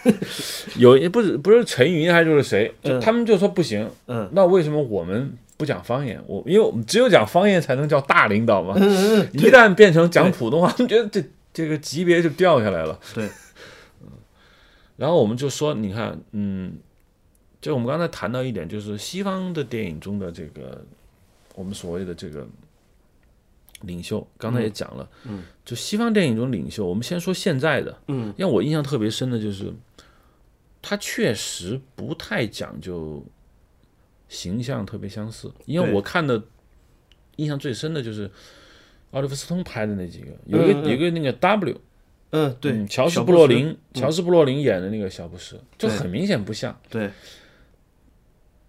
有一不是不是陈云还是就是谁，就嗯他们就说不行，嗯那为什么我们不讲方言？我因为我们只有讲方言才能叫大领导嘛。嗯嗯，一旦变成讲普通话，他们觉得这这个级别就掉下来了。对，然后我们就说，你看，嗯，就我们刚才谈到一点，就是西方的电影中的这个我们所谓的这个领袖，刚才也讲了，嗯，就西方电影中领袖，我们先说现在的，嗯，让我印象特别深的就是，他确实不太讲究形象特别相似，因为我看的印象最深的就是奥利弗斯通拍的那几个，有一个、有一个那个 W，嗯对嗯，乔斯布洛林，乔斯布洛林演的那个小布什，就很明显不像。对。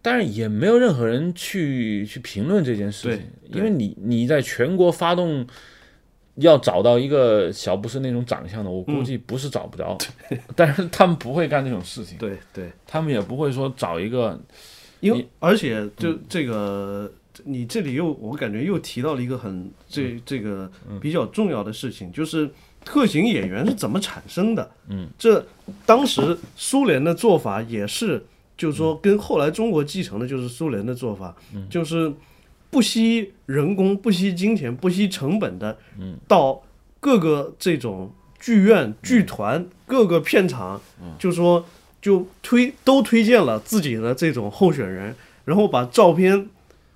但是也没有任何人去去评论这件事情，因为你你在全国发动要找到一个小布什那种长相的，我估计不是找不着，但是他们不会干这种事情，对对。他们也不会说找一个因为而且就这个，你这里又我感觉又提到了一个很这这个比较重要的事情，就是特型演员是怎么产生的。嗯，这当时苏联的做法也是，就是说跟后来中国继承的就是苏联的做法，就是不惜人工、不惜金钱、不惜成本的，嗯，到各个这种剧院、剧团、各个片场，就说就推都推荐了自己的这种候选人，然后把照片，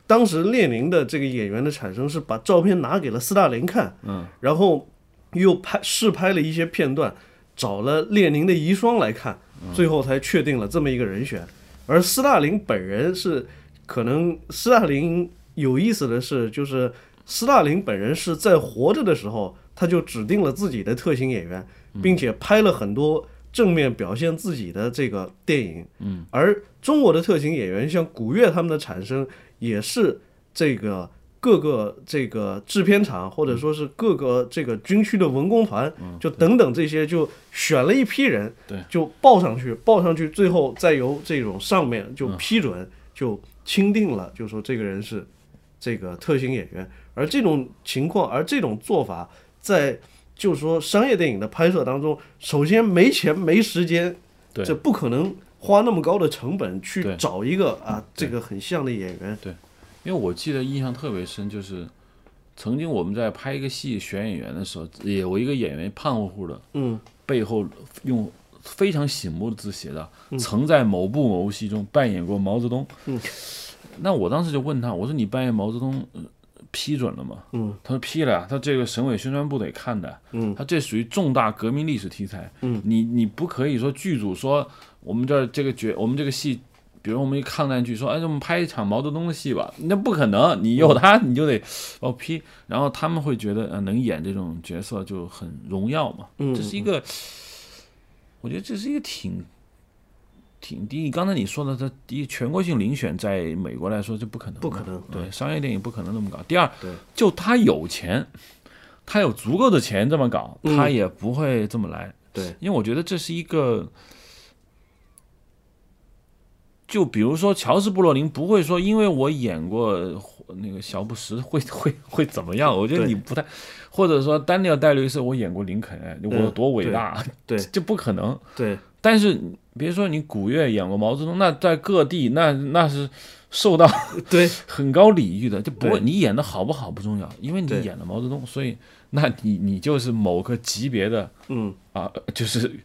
当时列宁的这个演员的产生是把照片拿给了斯大林看，嗯，然后又拍试拍了一些片段，找了列宁的遗孀来看，最后才确定了这么一个人选。而斯大林本人是可能斯大林有意思的是，就是斯大林本人是在活着的时候，他就指定了自己的特型演员，并且拍了很多正面表现自己的这个电影。嗯，而中国的特型演员，像古月他们的产生，也是这个各个这个制片厂，或者说是各个这个军区的文工团，就等等这些，就选了一批人，对，就报上去，报上去，最后再由这种上面就批准，就钦定了，就说这个人是这个特型演员。而这种情况，而这种做法，在就是说商业电影的拍摄当中，首先没钱没时间，对。这不可能花那么高的成本去找一个啊这个很像的演员。对。因为我记得印象特别深，就是曾经我们在拍一个戏选演员的时候，有一个演员胖乎乎的，嗯，背后用非常醒目的字写的嗯“曾在某部某戏中扮演过毛泽东”。嗯，那我当时就问他，我说你扮演毛泽东，呃批准了吗？嗯，他说批了呀，他这个省委宣传部得看的，嗯，他这属于重大革命历史题材，嗯，你你不可以说剧组说我们这儿这个角，我们这个戏。比如我们一抗战剧说，哎，我们拍一场毛泽东的戏吧，那不可能，你有他你就得哦批，然后他们会觉得，呃，能演这种角色就很荣耀嘛，嗯这是一个，我觉得这是一个挺挺第一，刚才你说的，这第一全国性遴选在美国来说这不可能，不可能对，商业电影不可能那么搞。第二对，就他有钱，他有足够的钱这么搞，嗯他也不会这么来，对，因为我觉得这是一个。就比如说乔治布洛林不会说，因为我演过那个小布什会会会怎么样？我觉得你不太，或者说丹尼尔戴维斯我演过林肯，哎我有多伟大？对这不可能。对但是别说你古月演过毛泽东，那在各地那那是受到 对很高礼遇的，就不会你演的好不好不重要，因为你演了毛泽东，所以那你你就是某个级别的嗯啊，就是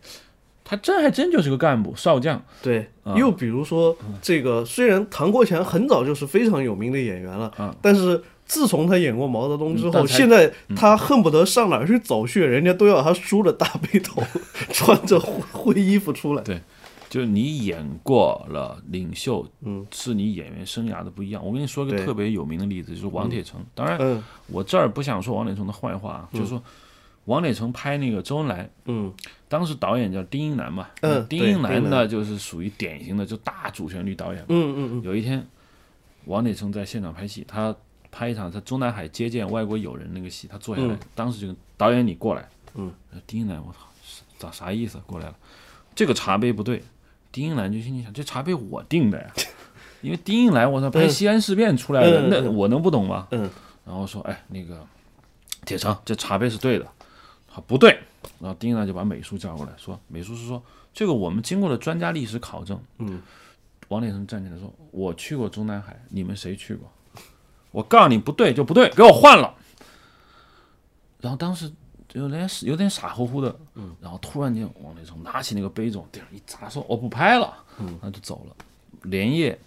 他真还真就是个干部少将，对。啊又比如说这个，虽然唐国强很早就是非常有名的演员了，啊但是。自从他演过毛泽东之后，嗯现在他恨不得上哪儿去走穴，人家都要他梳着大背头，穿着灰灰衣服出来。对就是你演过了领袖，嗯，是你演员生涯的不一样。我跟你说个特别有名的例子，就是王铁成。当然，嗯我这儿不想说王铁成的坏话啊，就是说王铁成拍那个周恩来，嗯。当时导演叫丁英男嘛，嗯丁英南对丁英呢就是属于典型的就大主旋律导演。嗯嗯嗯。有一天，王铁成在现场拍戏，他拍一场在中南海接见外国友人那个戏，他坐下来，嗯。当时就跟导演你过来，嗯，丁英男，我操，咋啥意思？过来了，这个茶杯不对，丁英男就心里想，这茶杯我定的呀，因为丁英男我操拍西安事变出来的，那我能不懂吗？嗯。然后说，哎，那个铁成，这茶杯是对的，好不对，然后丁英南就把美术叫过来说，美术师说，这个我们经过了专家历史考证，嗯，王铁成站起来说：“我去过中南海，你们谁去过？我告诉你不对就不对，给我换了。”然后当时有点有点傻乎乎的，嗯，然后突然间王铁成拿起那个杯子，地上一砸，说：“我不拍了。”嗯，那就走了。连夜，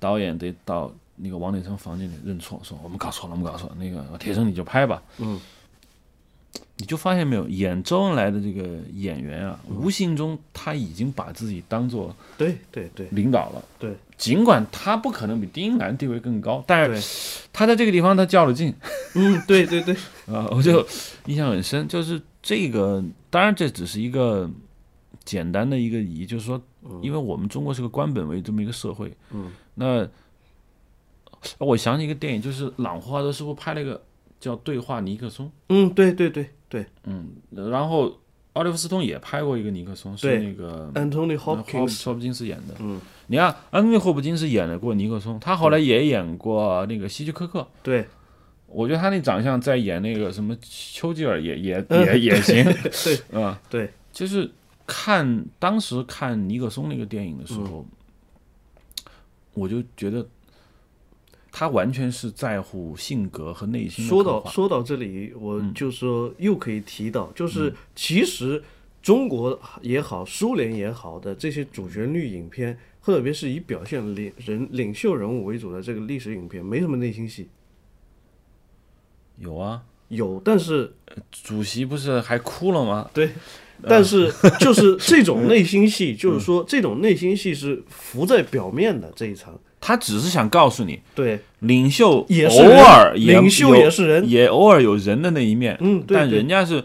导演得到那个王铁成房间里认错，说：“我们搞错了，我们搞错了。那个铁生你就拍吧。”嗯。你就发现没有，演周恩来的这个演员啊，无形中他已经把自己当做对对对。领导了。对，尽管他不可能比丁英南地位更高，但是他在这个地方他较了劲。嗯，对对对，啊，我就印象很深。就是这个，当然这只是一个简单的一个疑，就是说，因为我们中国是个官本位这么一个社会，嗯，那我想起一个电影，就是朗霍华德师傅拍了一个叫《对话尼克松》，嗯，对对对对。嗯，然后奥利弗斯通也拍过一个尼克松，是那个，Anthony 霍 Hopkins，霍普金斯演的。嗯，你看，安东尼·霍普金斯演了过尼克松，他后来也演过那个希区柯克。对。我觉得他那长相在演那个什么丘吉尔也也 嗯也也行，对。啊，对，就是看当时看尼克松那个电影的时候，我就觉得他完全是在乎性格和内心说到说到这里，我嗯。就说又可以提到，就是其实中国也好，苏联也好的这些主旋律影片，特别是以表现领人领袖人物为主的这个历史影片，没什么内心戏，有啊，有，但是主席不是还哭了吗？对，但是就是这种 内心戏，就是说这种内心戏是浮在表面的这一层，他只是想告诉你，对，领袖偶尔也领袖也是人也偶尔有人的那一面，嗯，对但人家是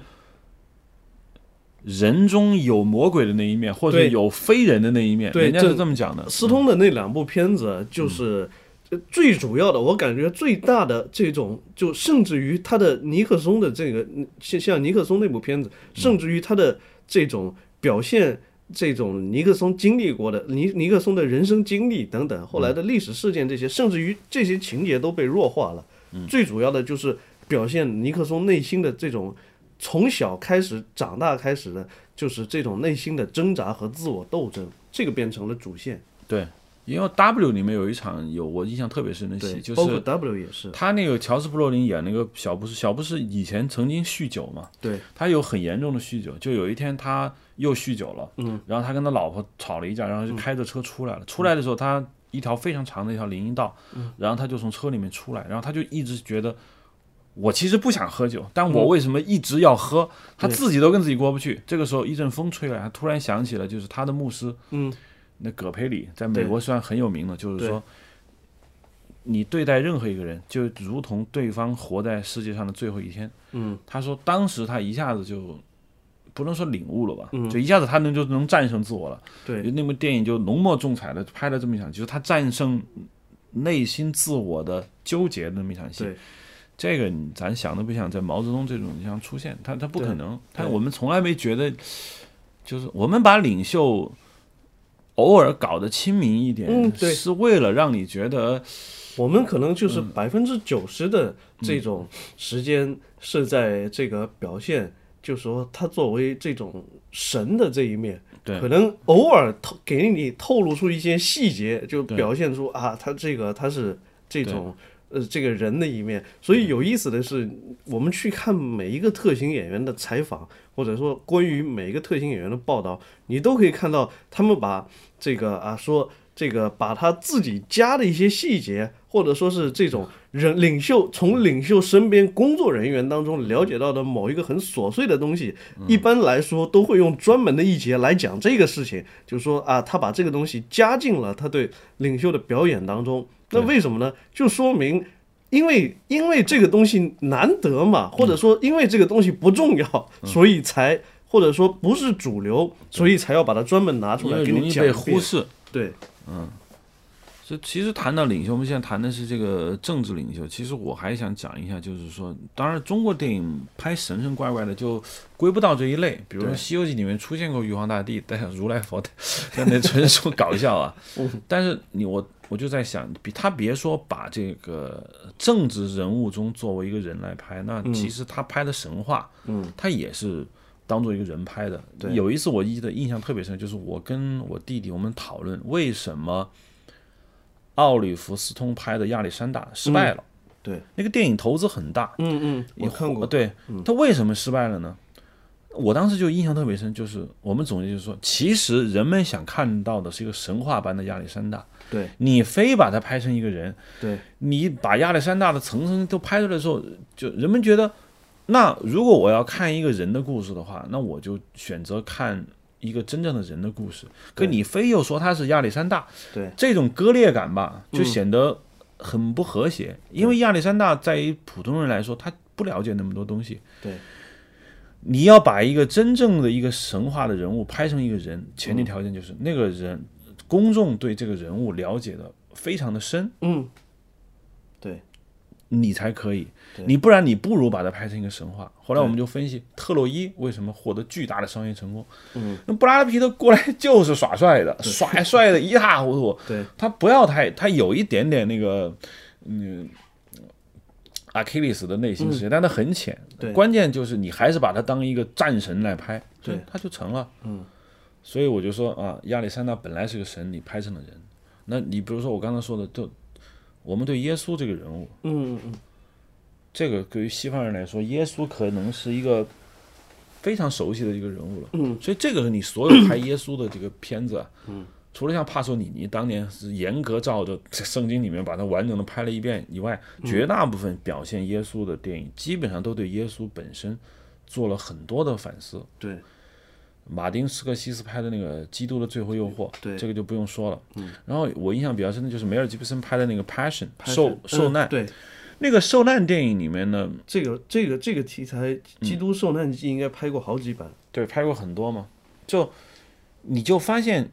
人中有魔鬼的那一面，或者有非人的那一面，对人家是这这么讲的。斯通的那两部片子，就是呃最主要的，我感觉最大的这种，就甚至于他的尼克松的这个，嗯像像尼克松那部片子，甚至于他的这种表现。这种尼克松经历过的尼尼克松的人生经历等等，后来的历史事件这些，甚至于这些情节都被弱化了。最主要的就是表现尼克松内心的这种从小开始长大开始的，就是这种内心的挣扎和自我斗争，这个变成了主线。对，因为 W 里面有一场有我印象特别深的戏，，就包括是 W 也是。他那个乔治·布洛林演那个小布什，小布什以前曾经酗酒嘛，对，他有很严重的酗酒，就有一天他又酗酒了，嗯，然后他跟他老婆吵了一架，然后就开着车出来了。出来的时候，他一条非常长的一条林荫道，嗯然后他就从车里面出来，然后他就一直觉得，我其实不想喝酒，但嗯我为什么一直要喝？他自己都跟自己过不去。这个时候一阵风吹来，他突然想起了，就是他的牧师，嗯，那葛培里在美对国算很有名的，就是说。你对待任何一个人，就如同对方活在世界上的最后一天。嗯，他说当时他一下子就不能说领悟了吧，嗯就一下子他能就能战胜自我了。对，那部电影就浓墨重彩的拍了这么一场，就是他战胜内心自我的纠结的那么一场戏。这个咱想都不想，在毛泽东这种地方出现，他他不可能。他对我们从来没觉得，就是我们把领袖偶尔搞得亲民一点，嗯对。是为了让你觉得我们可能就是嗯。百分之九十的这种时间是在这个表现，就说他作为这种神的这一面，对。可能偶尔透给你透露出一些细节，就表现出啊，他这个他是这种呃这个人的一面。所以有意思的是，我们去看每一个特型演员的采访，或者说关于每一个特型演员的报道，你都可以看到他们把这个啊说这个把他自己家的一些细节，或者说是这种人领袖从领袖身边工作人员当中了解到的某一个很琐碎的东西，一般来说都会用专门的一节来讲这个事情，就是说啊，他把这个东西加进了他对领袖的表演当中。那为什么呢？就说明。因为因为这个东西难得嘛，或者说因为这个东西不重要，所以才或者说不是主流，所以才要把它专门拿出来给因为容易被你讲一遍忽。视。对，所以其实谈到领袖，我们现在谈的是这个政治领袖。其实我还想讲一下，就是说，当然中国电影拍神神怪怪的就归不到这一类。比如说《西游记》里面出现过玉皇大帝，但是如来佛，但那纯属搞笑啊。但是你我我就在想，比他别说把这个政治人物中作为一个人来拍，那其实他拍的神话，嗯，他也是当做一个人拍的。对。有一次我记得印象特别深，就是我跟我弟弟我们讨论为什么奥里弗斯通拍的亚历山大失败了。对，那个电影投资很大，嗯嗯，我也看过，对，他为什么失败了呢？我当时就印象特别深，就是我们总结就是说，其实人们想看到的是一个神话般的亚历山大，对。你非把它拍成一个人，对。你把亚历山大的层层都拍出来的时候，就人们觉得，那如果我要看一个人的故事的话，那我就选择看一个真正的人的故事。可你非又说他是亚历山大，对。这种割裂感吧，就嗯显得很不和谐。因为亚历山大在于普通人来说，他不了解那么多东西。对。你要把一个真正的一个神话的人物拍成一个人，前提条件就是那个人公众对这个人物了解的非常的深，嗯，对你才可以。你不然你不如把它拍成一个神话。后来我们就分析特洛伊为什么获得巨大的商业成功。嗯，那布拉德皮特过来 就是耍帅的，耍帅的一塌糊涂。对他不要太，他有一点点那个，嗯。阿基里斯的内心世界，但他很浅。嗯对关键就是你还是把他当一个战神来拍，对他就成了。嗯，所以我就说啊，亚历山大本来是个神，你拍成了人。那你比如说我刚才说的，就我们对耶稣这个人物，嗯嗯嗯，这个对于西方人来说，耶稣可能是一个非常熟悉的一个人物了。嗯，所以这个是你所有拍耶稣的这个片子啊，嗯，除了像帕索里尼当年是严格照着圣经里面把它完整的拍了一遍以外，绝大部分表现耶稣的电影基本上都对耶稣本身做了很多的反思。对马丁斯科西斯拍的那个《基督的最后诱惑》，对。这个就不用说了。嗯，然后我印象比较深的就是梅尔吉布森拍的那个《Passion》受受难，嗯对。那个受难电影里面呢，这个这个这个题材，《嗯基督受难记》应该拍过好几版。对，拍过很多嘛，就你就发现，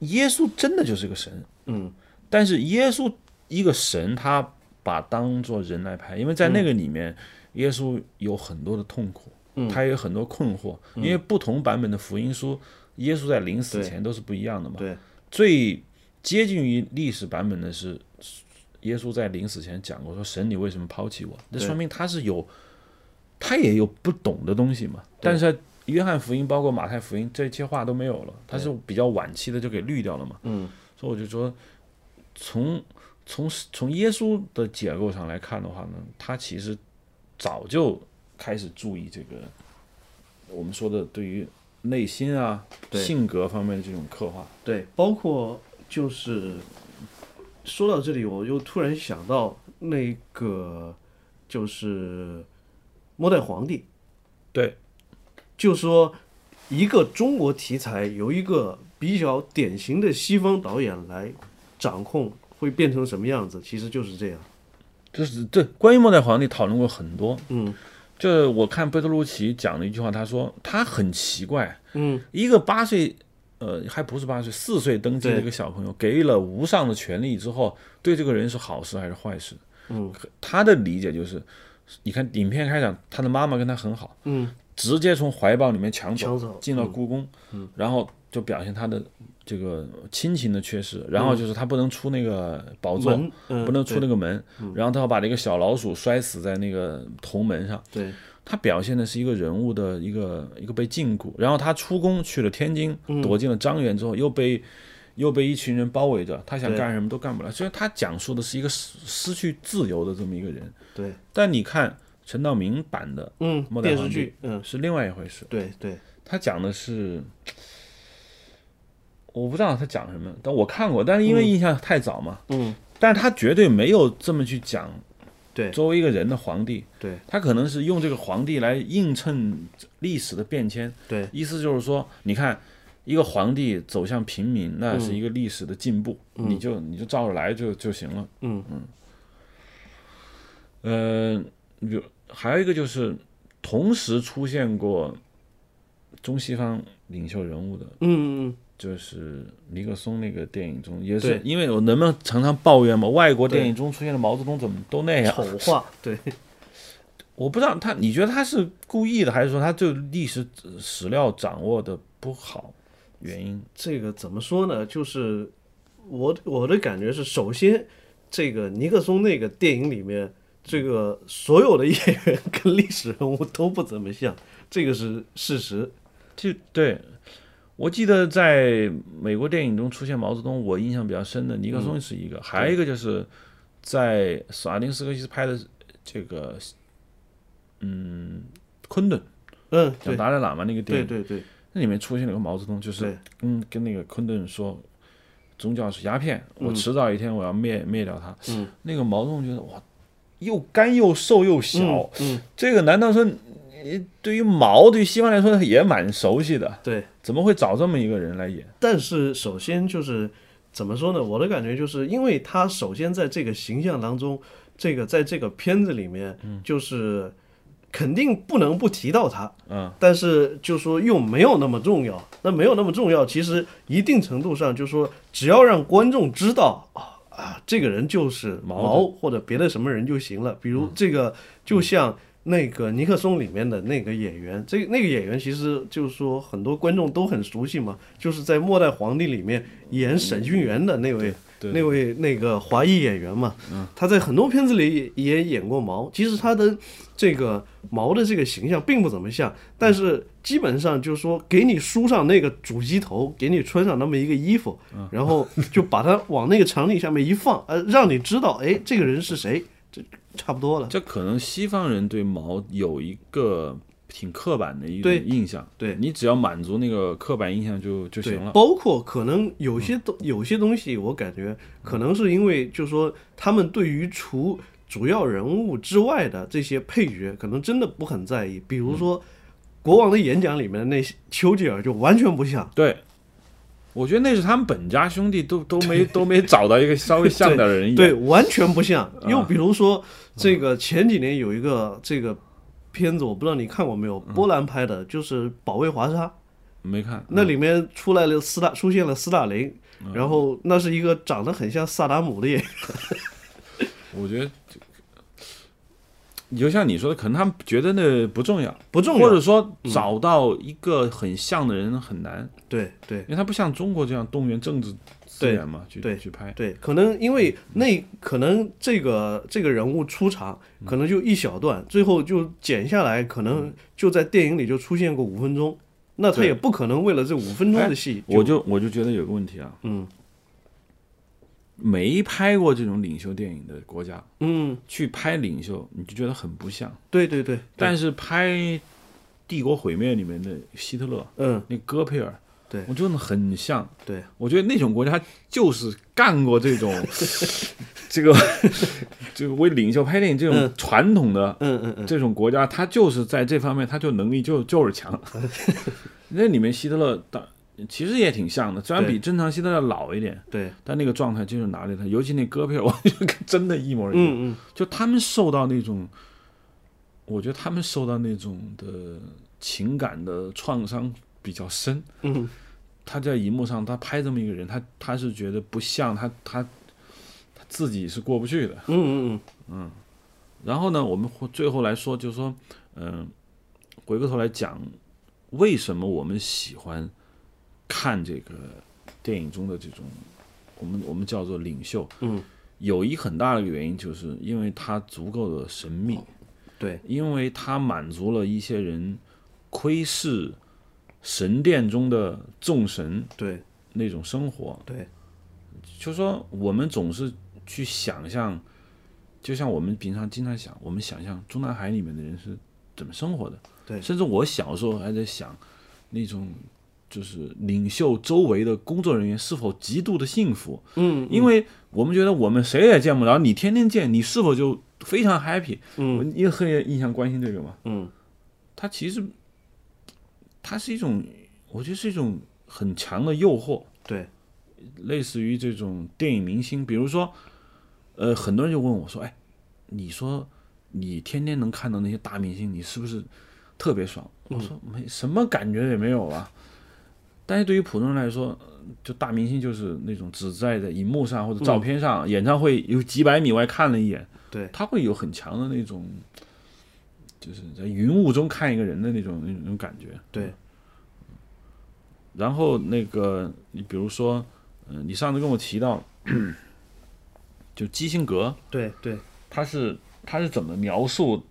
耶稣真的就是个神，嗯。但是耶稣一个神，他把当做人来拍，因为在那个里面，耶稣有很多的痛苦，嗯他也有很多困惑，因为不同版本的福音书，耶稣在临死前都是不一样的嘛。对最接近于历史版本的是，耶稣在临死前讲过说：“神，你为什么抛弃我？”那说明他是有，他也有不懂的东西嘛。但是在约翰福音包括马太福音这些话都没有了，他是比较晚期的就给滤掉了嘛。嗯所以我就说，从从从耶稣的结构上来看的话呢，他其实早就开始注意这个我们说的对于内心啊、对性格方面的这种刻画。对，包括就是说到这里，我又突然想到那个就是末代皇帝，对，就说一个中国题材由一个比较典型的西方导演来掌控，会变成什么样子？其实就是这样。就是对关于末代皇帝讨论过很多，嗯就是我看贝特鲁奇讲了一句话，他说他很奇怪，嗯，一个八岁，呃，还不是八岁，四岁登基的一个小朋友，给予了无上的权利之后，对这个人是好事还是坏事？嗯，他的理解就是，你看影片开场，他的妈妈跟他很好，嗯，直接从怀抱里面抢走，抢走。进了故宫，然后就表现他的这个亲情的缺失，然后就是他不能出那个宝座，嗯不能出那个门，然后他要把那个小老鼠摔死在那个铜门上。对他表现的是一个人物的一个一个被禁锢，然后他出宫去了天津，躲进了张园之后，又被又被一群人包围着，他想干什么都干不了。所以他讲述的是一个失失去自由的这么一个人。对，但你看陈道明版的嗯末，代电视皇帝剧嗯是另外一回事，对对他讲的是。我不知道他讲什么，但我看过，但是因为印象太早嘛，嗯。但是他绝对没有这么去讲对。作为一个人的皇帝，对。他可能是用这个皇帝来映衬历史的变迁，对。意思就是说，你看一个皇帝走向平民，那是一个历史的进步，你就你就照着来就就行了。嗯。嗯。呃，还有一个就是同时出现过中西方领袖人物的，嗯嗯就是尼克松那个电影中，也是因为我能不能常常抱怨嘛，外国电影中出现的毛泽东怎么都那嗯，样？丑化 对我不知道他，你觉得他是故意的，还是说他对历史史料掌握的不好？原因？这个怎么说呢？就是我我的感觉是，首先这个尼克松那个电影里面，这个所有的演员跟历史人物都不怎么像，这个是事实。就对，我记得在美国电影中出现毛泽东，我印象比较深的尼克松是一个，还有一个就是在索亚丁斯科西斯拍的这个，嗯，昆顿嗯，讲对达赖喇嘛那个电影，对对对。那里面出现了个毛泽东，就是嗯跟跟那个昆顿说，宗教是鸦片，我迟早一天我要灭灭掉它。嗯，那个毛泽东觉得哇，又干又瘦又小，嗯，这个难道说你对于毛对于西方来说也蛮熟悉的？对。怎么会找这么一个人来演？但是首先就是怎么说呢？我的感觉就是因为他首先在这个形象当中，这个在这个片子里面，就是肯定不能不提到他。嗯，但是就说又没有那么重要，那没有那么重要，其实一定程度上就说只要让观众知道啊啊，这个人就是毛毛或者别的什么人就行了。比如这个，就像那个尼克松里面的那个演员，这那个演员其实就是说很多观众都很熟悉嘛，就是在《末代皇帝》里面演沈俊元的那位。对那位那个华裔演员嘛，他在很多片子里也演过毛，其实他的这个毛的这个形象并不怎么像，但是基本上就是说给你梳上那个主机头，给你穿上那么一个衣服，然后就把它往那个场景下面一放，呃，让你知道，哎，这个人是谁，这差不多了。这可能西方人对毛有一个挺刻板的一种印象，对你只要满足那个刻板印象就就行了，。包括可能有些东、有些东西，我感觉可能是因为，就是说他们对于除主要人物之外的这些配角，可能真的不很在意。比如说《国王的演讲》里面的那些丘吉尔就完全不像，对，我觉得那是他们本家兄弟都都没都没找到一个稍微像点的人演。对，完全不像。啊又比如说这个前几年有一个这个片子，我不知道你看过没有，波兰拍的，就是《保卫华沙》。没看。那里面出来了斯大出现了斯大林，然后那是一个长得很像萨达姆的演员。我觉得就像你说的，可能他们觉得那不重要，不重要。或者说找到一个很像的人很难，对对。因为他不像中国这样动员政治资源嘛，去对去拍。对，可能因为那可能这个这个人物出场可能就一小段，最后就剪下来，可能就在电影里就出现过五分钟，那他也不可能为了这五分钟的戏，我就我就觉得有个问题啊，嗯没拍过这种领袖电影的国家嗯，去拍领袖，你就觉得很不像。对对对，但是拍《帝国毁灭》里面的希特勒，嗯。那戈培尔，对。我觉得很像。对，我觉得那种国家就是干过这种 这个这个为领袖拍电影这种嗯。传统的嗯嗯嗯，这种国家，他就是在这方面他就能力就就是强。那里面希特勒当其实也挺像的，虽然比正常希特勒老一点，对，但那个状态就是拿着他，尤其那戈培尔，我觉得跟真的一模一样。嗯嗯就他们受到那种，我觉得他们受到那种的情感的创伤比较深。嗯他在荧幕上，他拍这么一个人，他他是觉得不像他他他自己是过不去的。嗯嗯嗯，然后呢，我们最后来说，就是说，嗯、回过头来讲，为什么我们喜欢看这个电影中的这种我们我们叫做领袖，嗯，有一很大的原因，就是因为他足够的神秘，对，因为他满足了一些人窥视神殿中的众神对，那种生活，对，就说我们总是去想象，就像我们平常经常想，我们想象中南海里面的人是怎么生活的。对。甚至我小时候还在想，那种就是领袖周围的工作人员是否极度的幸福？嗯，因为我们觉得我们谁也见不着，你天天见，你是否就非常 happy？嗯也很印象关心这个嘛。嗯，它其实它是一种，我觉得是一种很强的诱惑。对，类似于这种电影明星，比如说，呃，很多人就问我说：“哎，你说你天天能看到那些大明星，你是不是特别爽？”我说：“没什么感觉也没有啊。”但是对于普通人来说，呃就大明星就是那种只在在荧幕上或者照片上，演唱会有几百米外看了一眼，对，他会有很强的那种，就是在云雾中看一个人的那种那种那种感觉。对，然后那个，你比如说，嗯、你上次跟我提到，就基辛格，对，对，他是他是怎么描述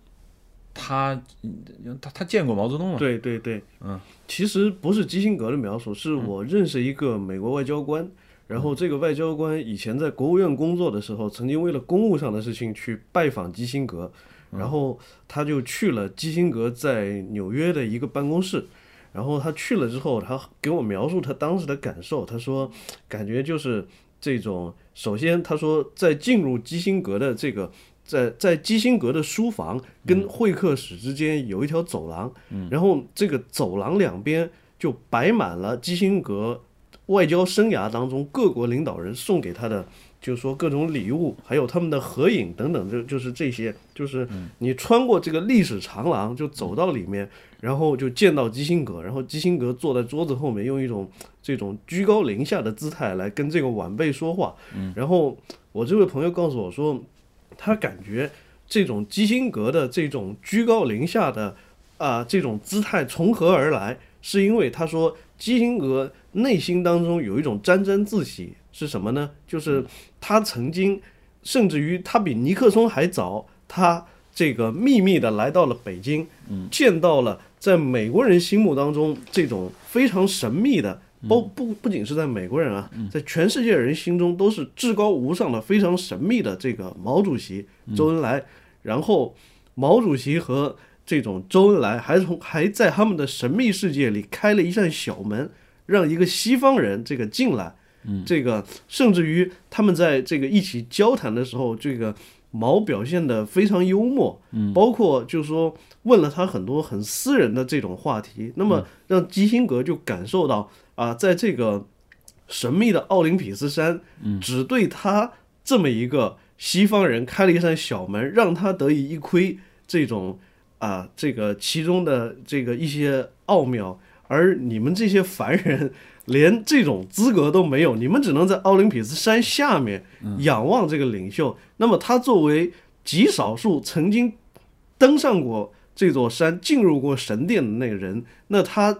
他嗯他他见过毛泽东吗？对，对，对，嗯，其实不是基辛格的描述，是我认识一个美国外交官，然后这个外交官以前在国务院工作的时候，曾经为了公务上的事情去拜访基辛格，然后他就去了基辛格在纽约的一个办公室。然后他去了之后，他给我描述他当时的感受。他说，感觉就是这种，首先他说，在进入基辛格的这个，在在基辛格的书房跟会客室之间有一条走廊，然后这个走廊两边就摆满了基辛格外交生涯当中各国领导人送给他的，就是说各种礼物，还有他们的合影等等，就就是这些，就是你穿过这个历史长廊，就走到里面，然后就见到基辛格，然后基辛格坐在桌子后面，用一种这种居高临下的姿态来跟这个晚辈说话。然后我这位朋友告诉我说，他感觉这种基辛格的这种居高临下的啊、这种姿态从何而来？是因为他说基辛格内心当中有一种沾沾自喜，是什么呢？就是他曾经，甚至于他比尼克松还早，他这个秘密的来到了北京，见到了在美国人心目当中这种非常神秘的。不不不仅是在美国人啊，在全世界人心中都是至高无上的、非常神秘的这个毛主席周恩来，然后毛主席和这种周恩来还从还在他们的神秘世界里开了一扇小门，让一个西方人这个进来，这个甚至于他们在这个一起交谈的时候，这个毛表现的非常幽默，包括就是说问了他很多很私人的这种话题，那么让基辛格就感受到啊，在这个神秘的奥林匹斯山，只对他这么一个西方人开了一扇小门，让他得以一窥这种啊这个其中的这个一些奥妙，而你们这些凡人连这种资格都没有，你们只能在奥林匹斯山下面仰望这个领袖。那么他作为极少数曾经登上过这座山、进入过神殿的那个人，那他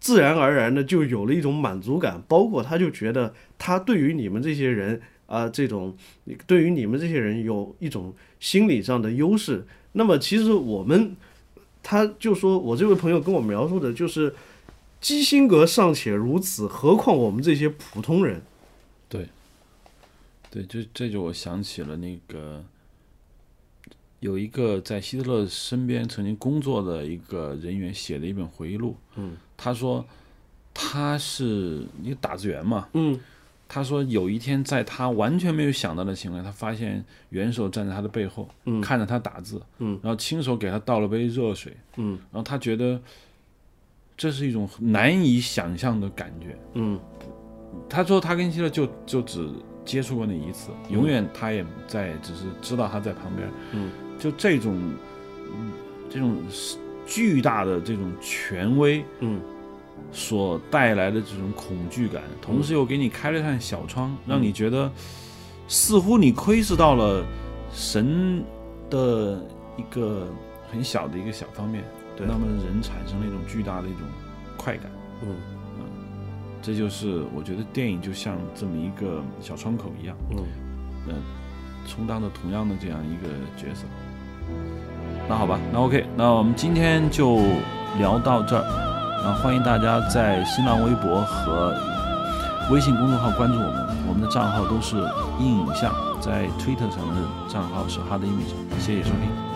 自然而然的就有了一种满足感，包括他就觉得他对于你们这些人啊、这种对于你们这些人有一种心理上的优势。那么其实我们，他就说我这位朋友跟我描述的就是，基辛格尚且如此，何况我们这些普通人？对，对这这就我想起了那个有一个在希特勒身边曾经工作的一个人员写的一本回忆录。嗯，他说他是一个打字员嘛，嗯。他说有一天在他完全没有想到的情况下，他发现元首站在他的背后，嗯。看着他打字，嗯。然后亲手给他倒了杯热水，嗯。然后他觉得这是一种难以想象的感觉。嗯。他说他跟希特勒就就只接触过那一次，永远他也在，只是知道他在旁边。嗯，就这种，嗯，这种巨大的这种权威嗯。所带来的这种恐惧感，同时又给你开了扇小窗，让你觉得似乎你窥视到了神的一个很小的一个小方面，对。那么人产生了一种巨大的一种快感。嗯。这就是我觉得电影就像这么一个小窗口一样，嗯。呃，充当着同样的这样一个角色。那好吧，那 OK，那我们今天就聊到这儿。那欢迎大家在新浪微博和微信公众号关注我们，我们的账号都是硬影像，在 Twitter 上的账号是 Hard Image。谢谢收听。